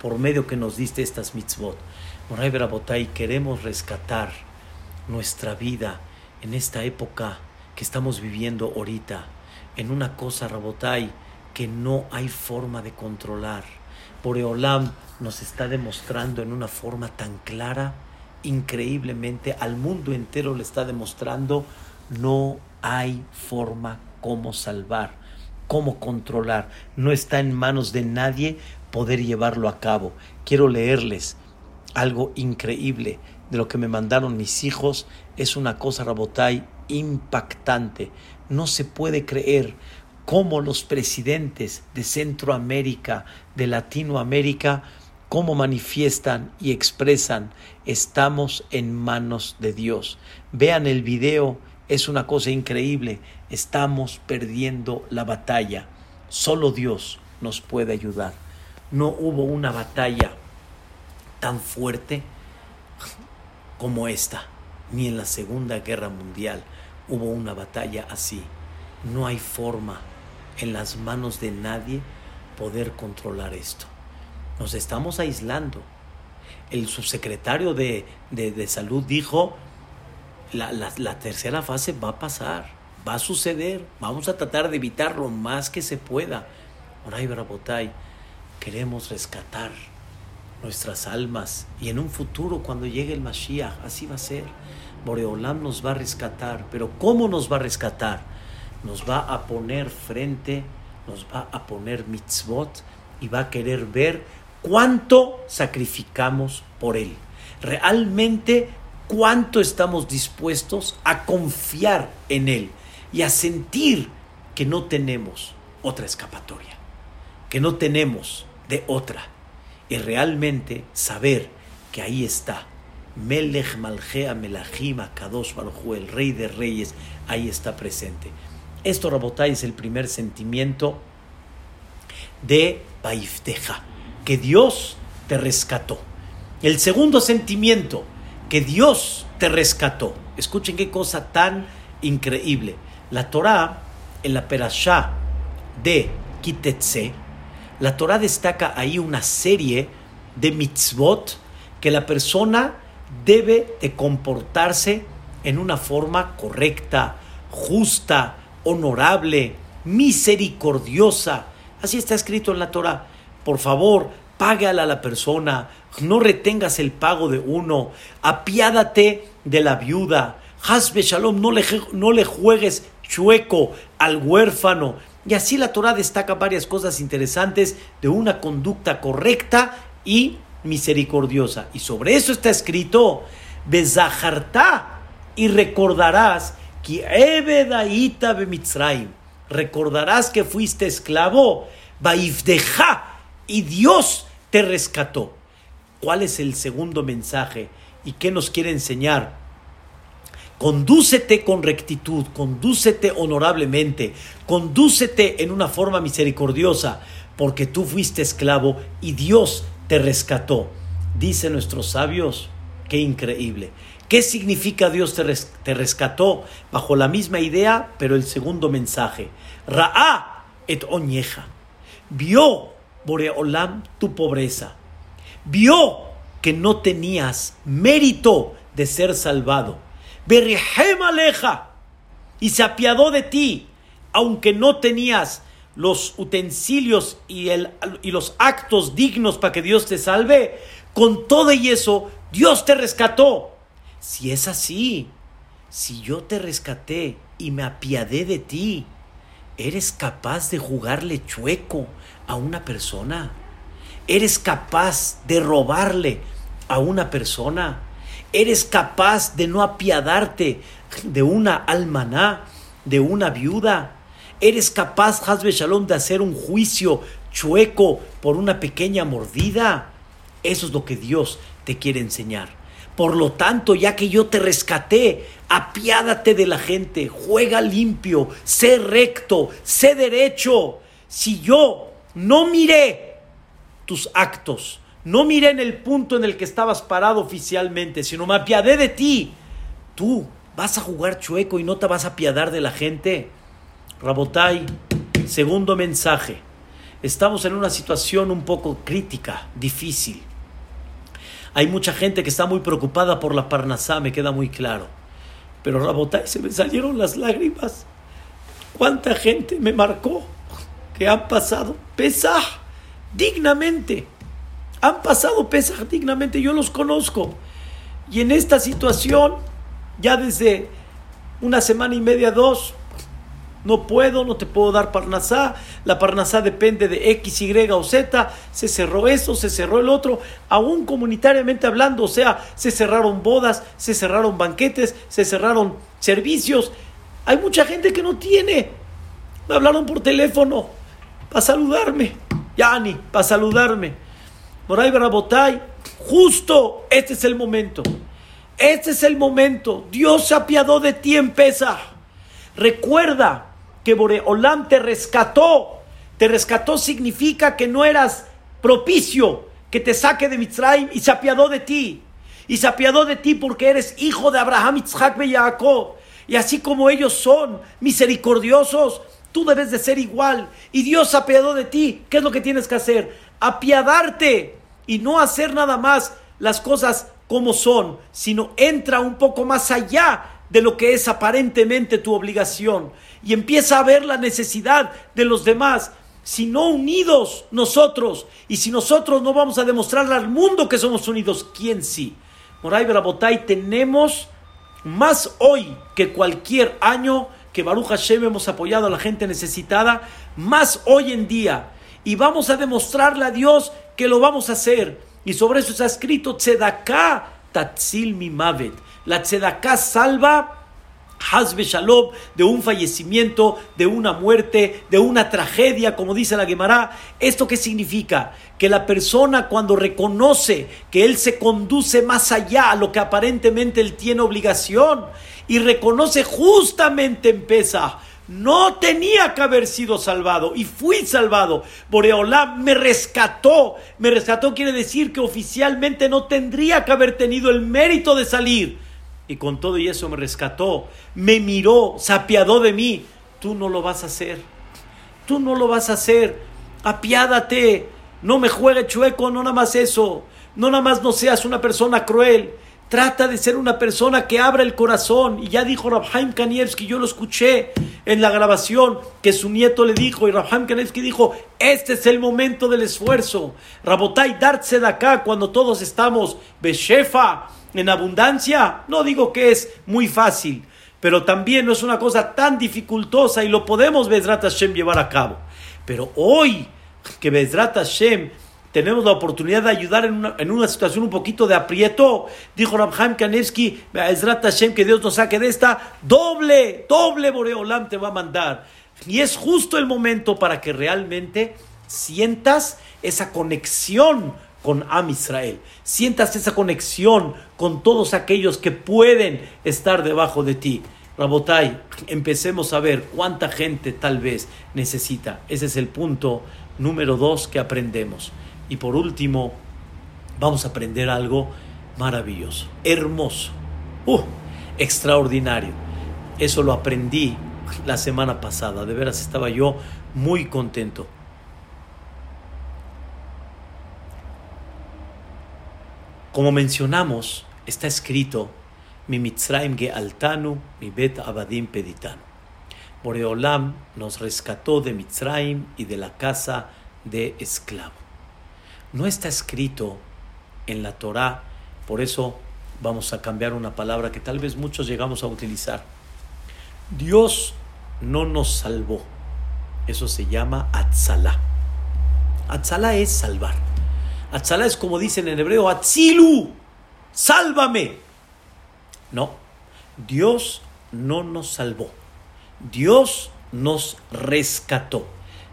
Por medio que nos diste estas mitzvot. Moray Berabotay, queremos rescatar nuestra vida en esta época que estamos viviendo ahorita, en una cosa, Rabotai, que no hay forma de controlar. Boreolam nos está demostrando en una forma tan clara, increíblemente, al mundo entero le está demostrando, no hay forma como salvar, cómo controlar. No está en manos de nadie poder llevarlo a cabo. Quiero leerles algo increíble de lo que me mandaron mis hijos. Es una cosa, Rabotai, impactante. No se puede creer cómo los presidentes de Centroamérica, de Latinoamérica, cómo manifiestan y expresan, estamos en manos de Dios. Vean el video, es una cosa increíble, estamos perdiendo la batalla. Solo Dios nos puede ayudar. No hubo una batalla tan fuerte como esta, ni en la Segunda Guerra Mundial hubo una batalla así. No hay forma en las manos de nadie poder controlar esto. Nos estamos aislando. El subsecretario de, salud dijo, la, la, tercera fase va a pasar, va a suceder, vamos a tratar de evitar lo más que se pueda. Oray Barabotay, queremos rescatar nuestras almas y en un futuro cuando llegue el Mashiach, así va a ser. Boreolam nos va a rescatar, pero ¿cómo nos va a rescatar? Nos va a poner frente, nos va a poner mitzvot y va a querer ver cuánto sacrificamos por Él. Realmente cuánto estamos dispuestos a confiar en Él y a sentir que no tenemos otra escapatoria, que no tenemos de otra. Y realmente saber que ahí está Melech Malgea Melachim Kadosh Baruj el Rey de Reyes, ahí está presente. Esto, Rabotai, es el primer sentimiento de Baifteja, que Dios te rescató. El segundo sentimiento, que Dios te rescató. Escuchen qué cosa tan increíble. La Torah, en la Perashá de Kitetse, la Torah destaca ahí una serie de mitzvot que la persona debe de comportarse en una forma correcta, justa, honorable, misericordiosa. Así está escrito en la Torah. Por favor, págala a la persona, no retengas el pago de uno, apiádate de la viuda, Hasbe Shalom, no le, no le juegues chueco al huérfano. Y así la Torah destaca varias cosas interesantes de una conducta correcta y misericordiosa. Y sobre eso está escrito, Bezaharta, y recordarás recordarás que fuiste esclavo, Baifdeja, y Dios te rescató. ¿Cuál es el segundo mensaje? ¿Y qué nos quiere enseñar? Condúcete con rectitud, condúcete honorablemente, condúcete en una forma misericordiosa, porque tú fuiste esclavo y Dios te rescató. Dicen nuestros sabios, qué increíble. ¿Qué significa Dios te, rescató? Bajo la misma idea, pero el segundo mensaje. Ra'a et oñeja. Vio Boreolam tu pobreza. Vio que no tenías mérito de ser salvado. Berrehem aleja. Y se apiadó de ti, aunque no tenías los utensilios y, el, y los actos dignos para que Dios te salve, con todo y eso, Dios te rescató. Si es así, si yo te rescaté y me apiadé de ti, ¿eres capaz de jugarle chueco a una persona? ¿Eres capaz de robarle a una persona? ¿Eres capaz de no apiadarte de una almaná, de una viuda? ¿Eres capaz, Hazbe Shalom, de hacer un juicio chueco por una pequeña mordida? Eso es lo que Dios te quiere enseñar. Por lo tanto, ya que yo te rescaté, apiádate de la gente, juega limpio, sé recto, sé derecho. Si yo no miré tus actos, no miré en el punto en el que estabas parado oficialmente, sino me apiadé de ti, tú vas a jugar chueco y no te vas a apiadar de la gente. Rabotai, segundo mensaje. Estamos en una situación un poco crítica, difícil. Hay mucha gente que está muy preocupada por la Parnasá, me queda muy claro. Pero Rabotai, se me salieron las lágrimas. ¿Cuánta gente me marcó que han pasado Pesaj dignamente? Han pasado Pesaj dignamente, yo los conozco. Y en esta situación, ya desde una semana y media, dos, no puedo, no te puedo dar Parnasá, la Parnasá depende de X, Y o Z, se cerró eso, se cerró el otro, aún comunitariamente hablando, o sea, se cerraron bodas, se cerraron banquetes, se cerraron servicios. Hay mucha gente que no tiene. Me hablaron por teléfono para saludarme, Yani, para saludarme. Moray Barabotay, justo este es el momento. Este es el momento. Dios se apiadó de ti en Pesa. Recuerda que Boreolam te rescató. Te rescató significa que no eras propicio que te saque de Mitzrayim y se apiadó de ti. Y se apiadó de ti porque eres hijo de Abraham, Isaac y Jacob. Y así como ellos son misericordiosos, tú debes de ser igual. Y Dios se apiadó de ti. ¿Qué es lo que tienes que hacer? Apiadarte y no hacer nada más las cosas como son, sino entra un poco más allá de lo que es aparentemente tu obligación y empieza a ver la necesidad de los demás. Si no unidos nosotros, y si nosotros no vamos a demostrarle al mundo que somos unidos, ¿quién sí? Moray Barabotay, tenemos más hoy que cualquier año que Baruch Hashem hemos apoyado a la gente necesitada, más hoy en día. Y vamos a demostrarle a Dios que lo vamos a hacer. Y sobre eso está escrito Tzedaká Tatzil Mimavet. La Tzedaká salva Hazbe Shalom, de un fallecimiento, de una muerte, de una tragedia, como dice la Gemara. ¿Esto qué significa? Que la persona cuando reconoce que él se conduce más allá a lo que aparentemente él tiene obligación y reconoce justamente en Pesa no tenía que haber sido salvado y fui salvado. Boreolam me rescató. Me rescató quiere decir que oficialmente no tendría que haber tenido el mérito de salir. Y con todo y eso me rescató, me miró, se apiadó de mí. Tú no lo vas a hacer. Tú no lo vas a hacer. Apiádate. No me juegue chueco, no nada más eso. No nada más no seas una persona cruel. Trata de ser una persona que abra el corazón. Y ya dijo Rabhaim Kanievski, yo lo escuché en la grabación, que su nieto le dijo, y Rabhaim Kanievski dijo, este es el momento del esfuerzo. Rabotai, darse de acá cuando todos estamos beshefa, en abundancia. No digo que es muy fácil, pero también no es una cosa tan dificultosa y lo podemos, Bezrat Hashem, llevar a cabo. Pero hoy, que Bezrat Hashem tenemos la oportunidad de ayudar en una, situación un poquito de aprieto. Dijo Rabhaim Kanevsky, Hashem, que Dios nos saque de esta, doble, doble Boreolam te va a mandar. Y es justo el momento para que realmente sientas esa conexión con Am Israel. Sientas esa conexión con todos aquellos que pueden estar debajo de ti. Rabotai, empecemos a ver cuánta gente tal vez necesita. Ese es el punto número dos que aprendemos. Y por último, vamos a aprender algo maravilloso, hermoso, uh, extraordinario. Eso lo aprendí la semana pasada. De veras estaba yo muy contento. Como mencionamos, está escrito mi Mitzrayim Gealtanu, mi Bet Abadim Peditanu. Boreolam nos rescató de Mitzrayim y de la casa de esclavo no está escrito en la Torá, por eso vamos a cambiar una palabra que tal vez muchos llegamos a utilizar. Dios no nos salvó. Eso se llama Atzalá. Atzalá es salvar. Atzalá es como dicen en hebreo, Atzilu, sálvame. No, Dios no nos salvó. Dios nos rescató.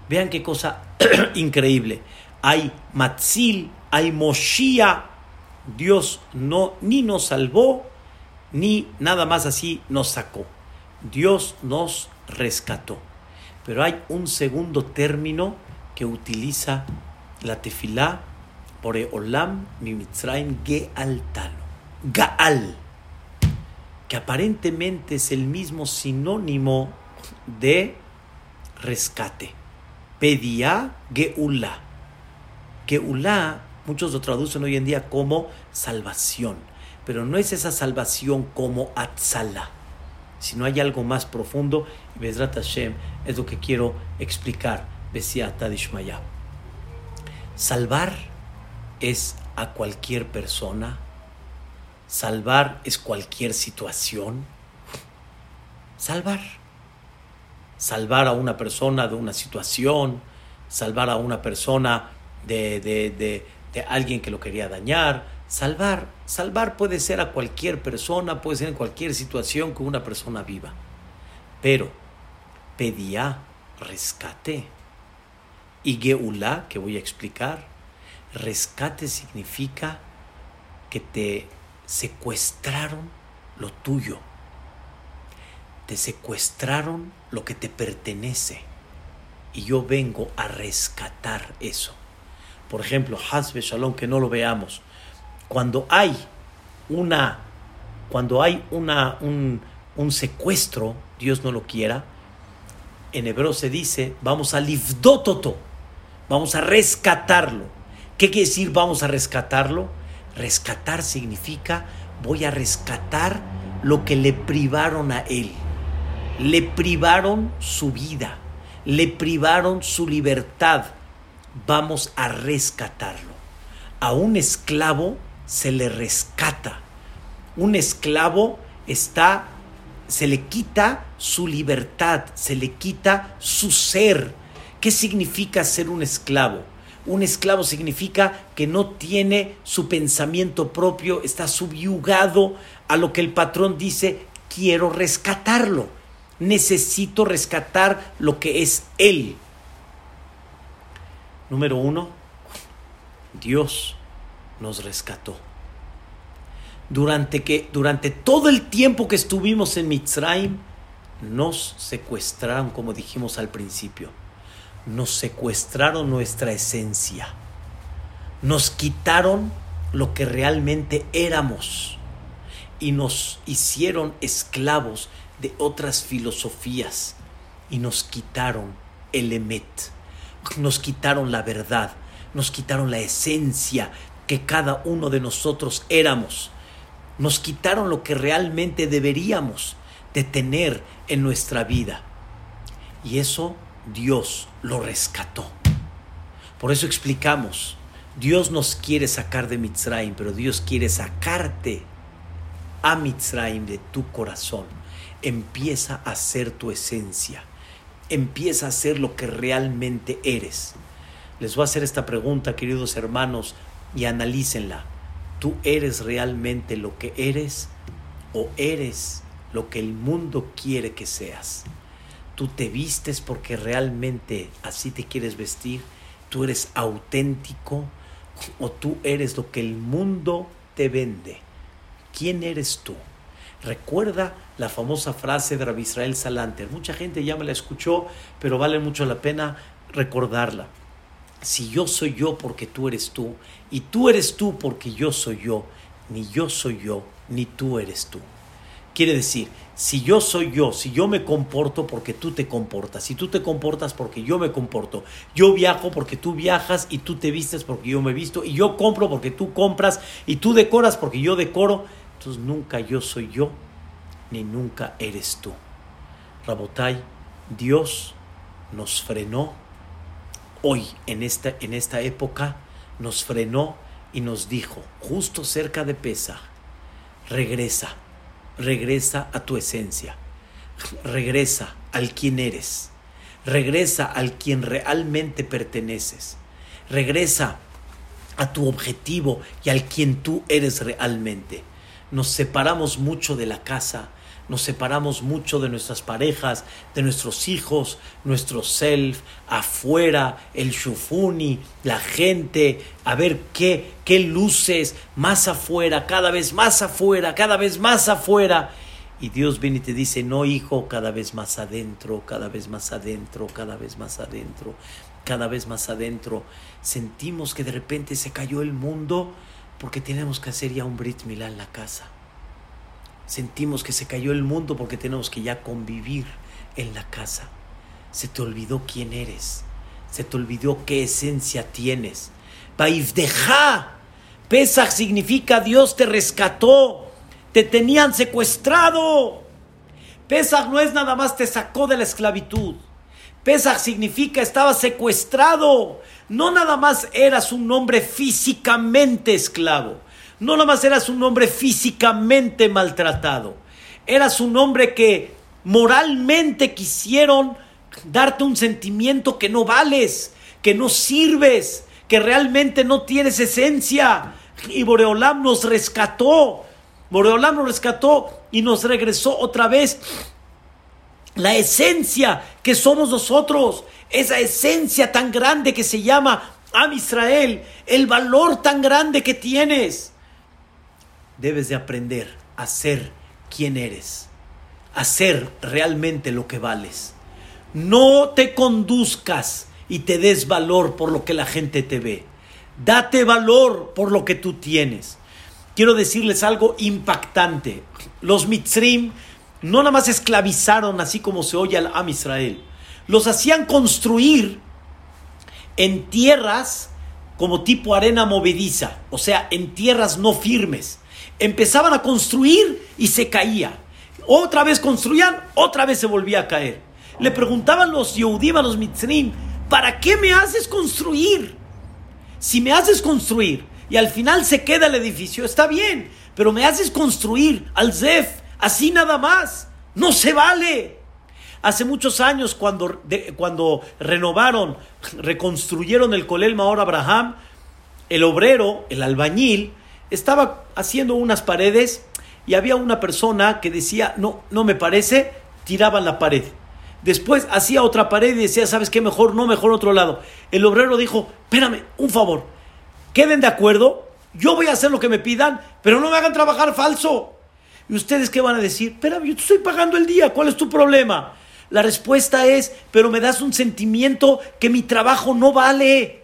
Vean qué cosa increíble hay Matzil, hay Moshia. Dios no ni nos salvó, ni nada más así nos sacó. Dios nos rescató. Pero hay un segundo término que utiliza la tefilá por Olam Mimitzraim Gealtano. Gaal, que aparentemente es el mismo sinónimo de rescate. Pedía Geula que Ulá, muchos lo traducen hoy en día como salvación, pero no es esa salvación como Atzala, sino hay algo más profundo, y Bezrat Hashem es lo que quiero explicar, Besiata Dishmaya. Salvar es a cualquier persona, salvar es cualquier situación, salvar. Salvar a una persona de una situación, salvar a una persona de, de, de, alguien que lo quería dañar. Salvar, salvar puede ser a cualquier persona, puede ser en cualquier situación que una persona viva. Pero pedía rescate. Y Geulá, que voy a explicar, rescate significa que te secuestraron lo tuyo. Te secuestraron lo que te pertenece. Y yo vengo a rescatar eso por ejemplo, Hasbe Shalom, que no lo veamos, cuando hay una, cuando hay una, un, un secuestro, Dios no lo quiera, en hebreo se dice, vamos a livdototo, vamos a rescatarlo. ¿Qué quiere decir vamos a rescatarlo? Rescatar significa voy a rescatar lo que le privaron a él. Le privaron su vida, le privaron su libertad, vamos a rescatarlo. A un esclavo se le rescata. Un esclavo está, se le quita su libertad, se le quita su ser. ¿Qué significa ser un esclavo? Un esclavo significa que no tiene su pensamiento propio, está subyugado a lo que el patrón dice, quiero rescatarlo, necesito rescatar lo que es él. Número uno, Dios nos rescató. Durante, que, durante todo el tiempo que estuvimos en Mitzrayim, nos secuestraron, como dijimos al principio, nos secuestraron nuestra esencia, nos quitaron lo que realmente éramos y nos hicieron esclavos de otras filosofías y nos quitaron el emet, nos quitaron la verdad, nos quitaron la esencia que cada uno de nosotros éramos, nos quitaron lo que realmente deberíamos de tener en nuestra vida. Y eso Dios lo rescató. Por eso explicamos, Dios nos quiere sacar de Mitzrayim, pero Dios quiere sacarte a Mitzrayim de tu corazón. Empieza a ser tu esencia. Empieza a ser lo que realmente eres. Les voy a hacer esta pregunta, queridos hermanos, y analícenla. ¿Tú eres realmente lo que eres o eres lo que el mundo quiere que seas. Tú te vistes porque realmente así te quieres vestir. Tú eres auténtico o tú eres lo que el mundo te vende. ¿Quién eres tú? Recuerda la famosa frase de Rabbi Israel Salanter. Mucha gente ya me la escuchó, pero vale mucho la pena recordarla. Si yo soy yo porque tú eres tú, y tú eres tú porque yo soy yo, ni yo soy yo, ni tú eres tú. Quiere decir, si yo soy yo, si yo me comporto porque tú te comportas, si tú te comportas porque yo me comporto, yo viajo porque tú viajas y tú te vistes porque yo me visto, y yo compro porque tú compras y tú decoras porque yo decoro, entonces nunca yo soy yo, ni nunca eres tú. Rabotai, Dios nos frenó hoy, en esta, en esta época, nos frenó y nos dijo, justo cerca de Pesa, regresa regresa a tu esencia, regresa al quien eres, regresa al quien realmente perteneces, regresa a tu objetivo y al quien tú eres realmente. Nos separamos mucho de la casa, nos separamos mucho de nuestras parejas, de nuestros hijos, nuestro self, afuera, el shufuni, la gente, a ver qué, qué luces más afuera, cada vez más afuera, cada vez más afuera. Y Dios viene y te dice, no hijo, cada vez más adentro, cada vez más adentro, cada vez más adentro, cada vez más adentro. Sentimos que de repente se cayó el mundo porque tenemos que hacer ya un Brit Milá en la casa Sentimos que se cayó el mundo porque tenemos que ya convivir en la casa. Se te olvidó quién eres. Se te olvidó qué esencia tienes. Baifdeja. Pesach significa Dios te rescató. Te tenían secuestrado. Pesach no es nada más te sacó de la esclavitud. Pesach significa estaba secuestrado. No nada más eras un hombre físicamente esclavo. No nada más eras un hombre físicamente maltratado, eras un hombre que moralmente quisieron darte un sentimiento que no vales, que no sirves, que realmente no tienes esencia. Y Boreolam nos rescató, Boreolam nos rescató y nos regresó otra vez la esencia que somos nosotros, esa esencia tan grande que se llama Am Israel, el valor tan grande que tienes debes de aprender a ser quien eres, a ser realmente lo que vales. No te conduzcas y te des valor por lo que la gente te ve. Date valor por lo que tú tienes. Quiero decirles algo impactante. Los mitzrim no nada más esclavizaron así como se oye al Am Israel. Los hacían construir en tierras como tipo arena movediza, o sea, en tierras no firmes empezaban a construir y se caía. Otra vez construían, otra vez se volvía a caer. Le preguntaban los Yehudim a los Mitzrim, ¿para qué me haces construir? Si me haces construir y al final se queda el edificio, está bien, pero me haces construir al Zef, así nada más. No se vale. Hace muchos años, cuando, cuando renovaron, reconstruyeron el Colel Maor Abraham, el obrero, el albañil, estaba haciendo unas paredes y había una persona que decía, no, no me parece, tiraban la pared. Después hacía otra pared y decía, ¿sabes qué? Mejor, no, mejor otro lado. El obrero dijo, espérame, un favor, queden de acuerdo, yo voy a hacer lo que me pidan, pero no me hagan trabajar falso. ¿Y ustedes qué van a decir? Pero yo te estoy pagando el día, ¿cuál es tu problema? La respuesta es, pero me das un sentimiento que mi trabajo no vale.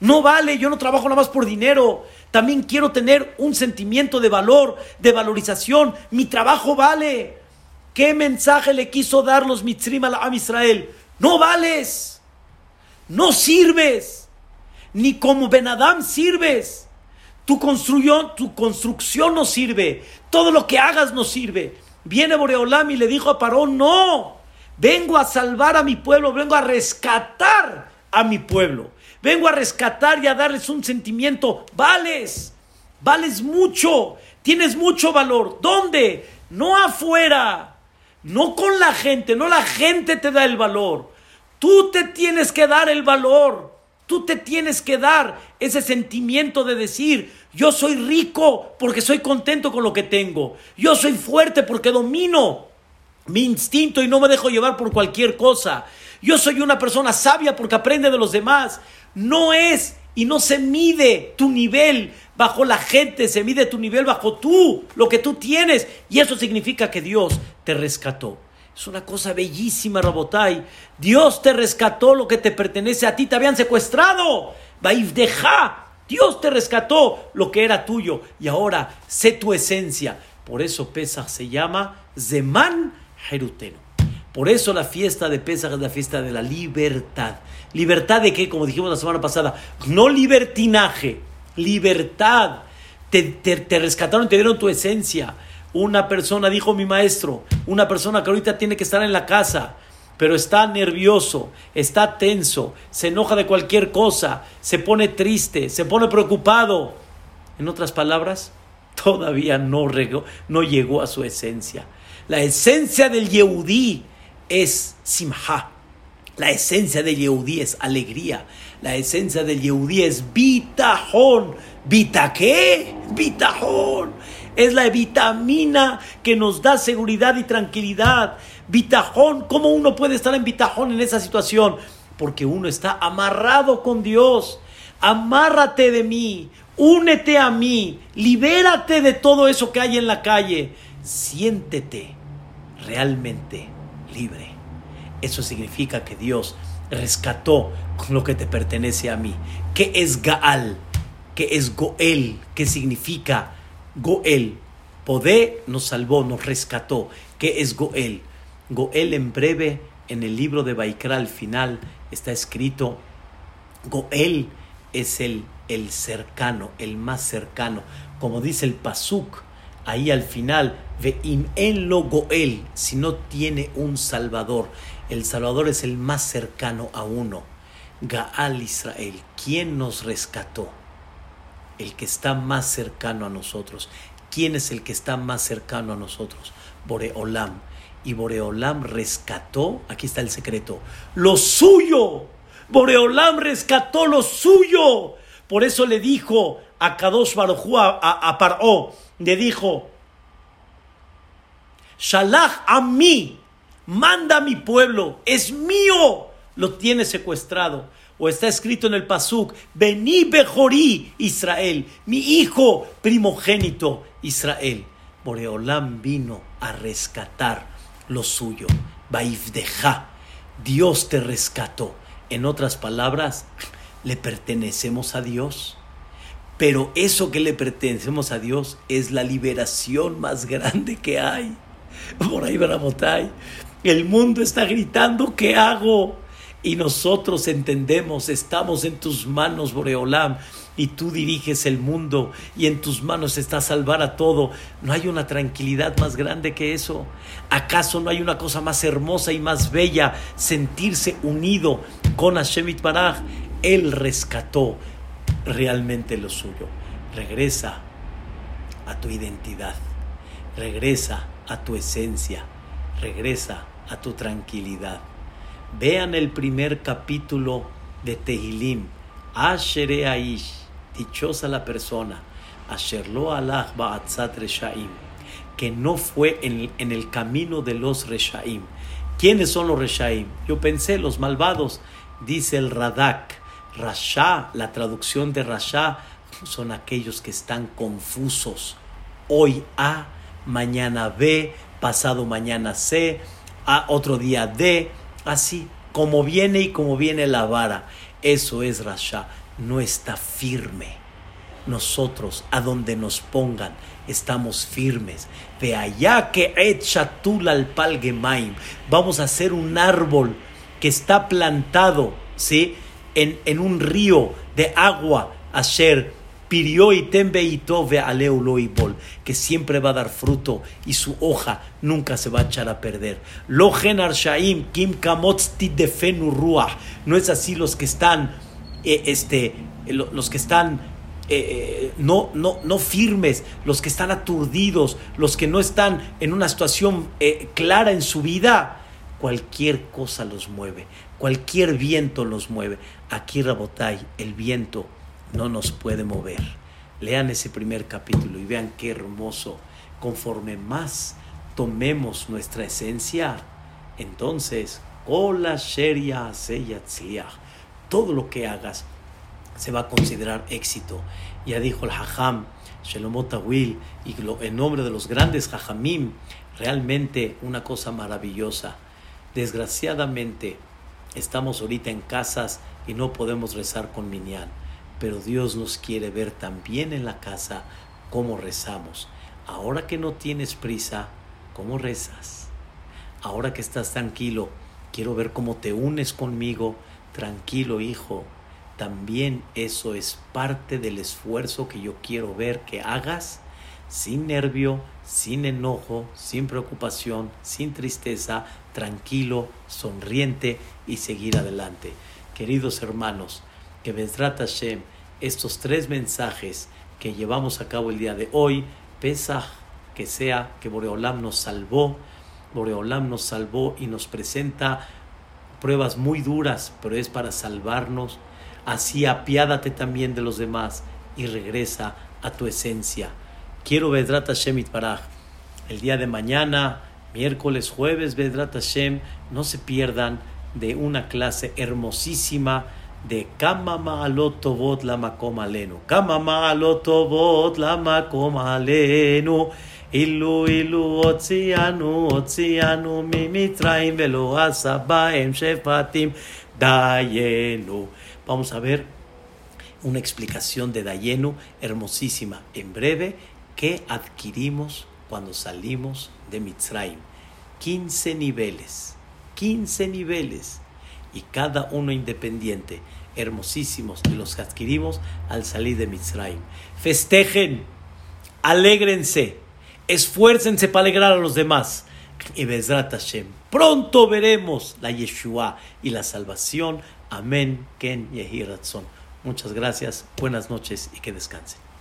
No vale, yo no trabajo nada más por dinero. También quiero tener un sentimiento de valor, de valorización. Mi trabajo vale. ¿Qué mensaje le quiso dar los mitzrim a Israel? No vales. No sirves. Ni como Benadam sirves. Tu construcción, tu construcción no sirve. Todo lo que hagas no sirve. Viene Boreolam y le dijo a Parón, no, vengo a salvar a mi pueblo, vengo a rescatar a mi pueblo. Vengo a rescatar y a darles un sentimiento. Vales, vales mucho, tienes mucho valor. ¿Dónde? No afuera, no con la gente, no la gente te da el valor. Tú te tienes que dar el valor. Tú te tienes que dar ese sentimiento de decir, yo soy rico porque soy contento con lo que tengo. Yo soy fuerte porque domino mi instinto y no me dejo llevar por cualquier cosa. Yo soy una persona sabia porque aprende de los demás. No es y no se mide tu nivel bajo la gente, se mide tu nivel bajo tú, lo que tú tienes. Y eso significa que Dios te rescató. Es una cosa bellísima, Rabotai. Dios te rescató lo que te pertenece a ti. Te habían secuestrado. deja. Dios te rescató lo que era tuyo. Y ahora sé tu esencia. Por eso Pesach se llama Zeman Jeruteno. Por eso la fiesta de Pesach es la fiesta de la libertad. ¿Libertad de qué? Como dijimos la semana pasada. No libertinaje. Libertad. Te, te, te rescataron, te dieron tu esencia. Una persona, dijo mi maestro, una persona que ahorita tiene que estar en la casa, pero está nervioso, está tenso, se enoja de cualquier cosa, se pone triste, se pone preocupado. En otras palabras, todavía no, no llegó a su esencia. La esencia del Yehudí es simha. La esencia del Yehudí es alegría. La esencia del Yehudí es bitajón. ¿Vita qué? Bitajón es la vitamina que nos da seguridad y tranquilidad. Vitajón, ¿cómo uno puede estar en vitajón en esa situación? Porque uno está amarrado con Dios. Amárrate de mí, únete a mí, libérate de todo eso que hay en la calle. Siéntete realmente libre. Eso significa que Dios rescató lo que te pertenece a mí. ¿Qué es Gaal? ¿Qué es Goel? ¿Qué significa? Goel. Podé nos salvó, nos rescató. ¿Qué es Goel? Goel en breve, en el libro de Baikra al final, está escrito, Goel es el, el cercano, el más cercano. Como dice el Pasuk, ahí al final, En lo Goel, si no tiene un Salvador. El Salvador es el más cercano a uno. Gaal Israel, ¿quién nos rescató? el que está más cercano a nosotros. ¿Quién es el que está más cercano a nosotros? Boreolam. Y Boreolam rescató, aquí está el secreto, lo suyo. Boreolam rescató lo suyo. Por eso le dijo a Kadosh Baruj a, a, Paró, le dijo, Shalach a mí, manda a mi pueblo, es mío, lo tiene secuestrado o está escrito en el Pasuk, Vení Bejorí Israel, mi hijo primogénito Israel. Boreolam vino a rescatar lo suyo. Baifdeja, Dios te rescató. En otras palabras, le pertenecemos a Dios. Pero eso que le pertenecemos a Dios es la liberación más grande que hay. Por ahí, el mundo está gritando, ¿qué hago? Y nosotros entendemos, estamos en tus manos, Boreolam, y tú diriges el mundo, y en tus manos está salvar a todo. ¿No hay una tranquilidad más grande que eso? ¿Acaso no hay una cosa más hermosa y más bella sentirse unido con Hashem Baraj? Él rescató realmente lo suyo. Regresa a tu identidad, regresa a tu esencia, regresa a tu tranquilidad. Vean el primer capítulo de Tehilim. Ashere Aish, dichosa la persona, Asherlo Allah Ba'atzat Reshaim, que no fue en, en, el camino de los Reshaim. ¿Quiénes son los Reshaim? Yo pensé, los malvados, dice el Radak. Rasha, la traducción de Rasha, son aquellos que están confusos. Hoy A, mañana B, pasado mañana C, a otro día D, así, como viene y como viene la vara. Eso es Rasha, no está firme. Nosotros, a donde nos pongan, estamos firmes. De allá que echatul al palgemaim. Vamos a hacer un árbol que está plantado, ¿sí? En, en un río de agua, Asher Pirió y tembe y tove bol, que siempre va a dar fruto y su hoja nunca se va a echar a perder. Lo shaim kim defenu ruach. No es así los que están, eh, este, los que están eh, eh, no, no, no firmes, los que están aturdidos, los que no están en una situación clara en su vida. Cualquier cosa los mueve, cualquier viento los mueve. Aquí Rabotai, el viento no nos puede mover. Lean ese primer capítulo y vean qué hermoso. Conforme más tomemos nuestra esencia, entonces, Sheria todo lo que hagas se va a considerar éxito. Ya dijo el Hajam, Shelomot Will, y en nombre de los grandes Jajamim, realmente una cosa maravillosa. Desgraciadamente, estamos ahorita en casas y no podemos rezar con Minyan pero Dios nos quiere ver también en la casa cómo rezamos. Ahora que no tienes prisa, ¿cómo rezas? Ahora que estás tranquilo, quiero ver cómo te unes conmigo. Tranquilo, hijo. También eso es parte del esfuerzo que yo quiero ver que hagas sin nervio, sin enojo, sin preocupación, sin tristeza, tranquilo, sonriente y seguir adelante. Queridos hermanos, que Bezrat Hashem, estos tres mensajes que llevamos a cabo el día de hoy, pesa que sea que Boreolam nos salvó, Boreolam nos salvó y nos presenta pruebas muy duras, pero es para salvarnos. Así apiádate también de los demás y regresa a tu esencia. Quiero Vedrat Hashem Itbaraj. El día de mañana, miércoles, jueves, Vedrat Hashem, no se pierdan de una clase hermosísima de Kama Ma'alotovot la Makom Alenu. Kama Ma'alotovot la Makom Alenu. Ilu ilu otzianu otzianu mimitraim velo asabaem shefatim dayenu. Vamos a ver una explicación de Dayenu hermosísima, en breve, que adquirimos cuando salimos de Mitzrayim. 15 niveles, 15 niveles y cada uno independiente, hermosísimos, y los que adquirimos al salir de Mitzrayim. Festejen, alégrense, esfuércense para alegrar a los demás. Y Bezrat Hashem, pronto veremos la Yeshua y la salvación. Amén, Ken Yehi Muchas gracias, buenas noches y que descansen.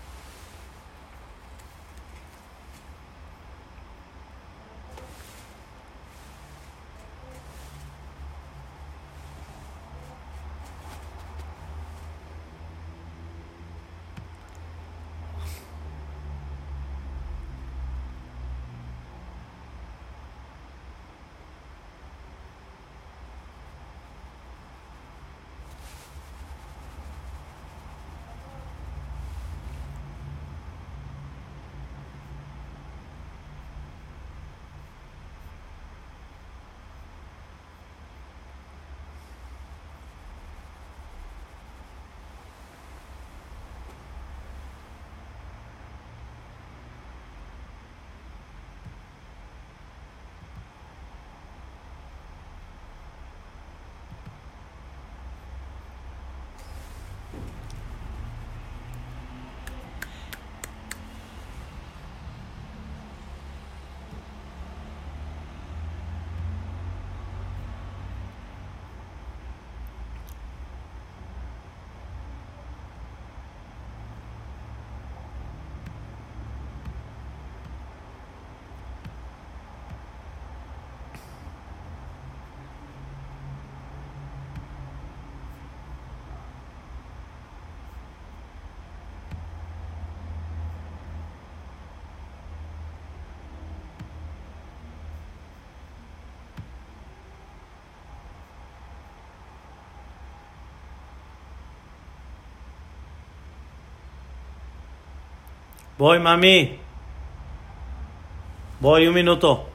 Voy, mami. Voy un minuto.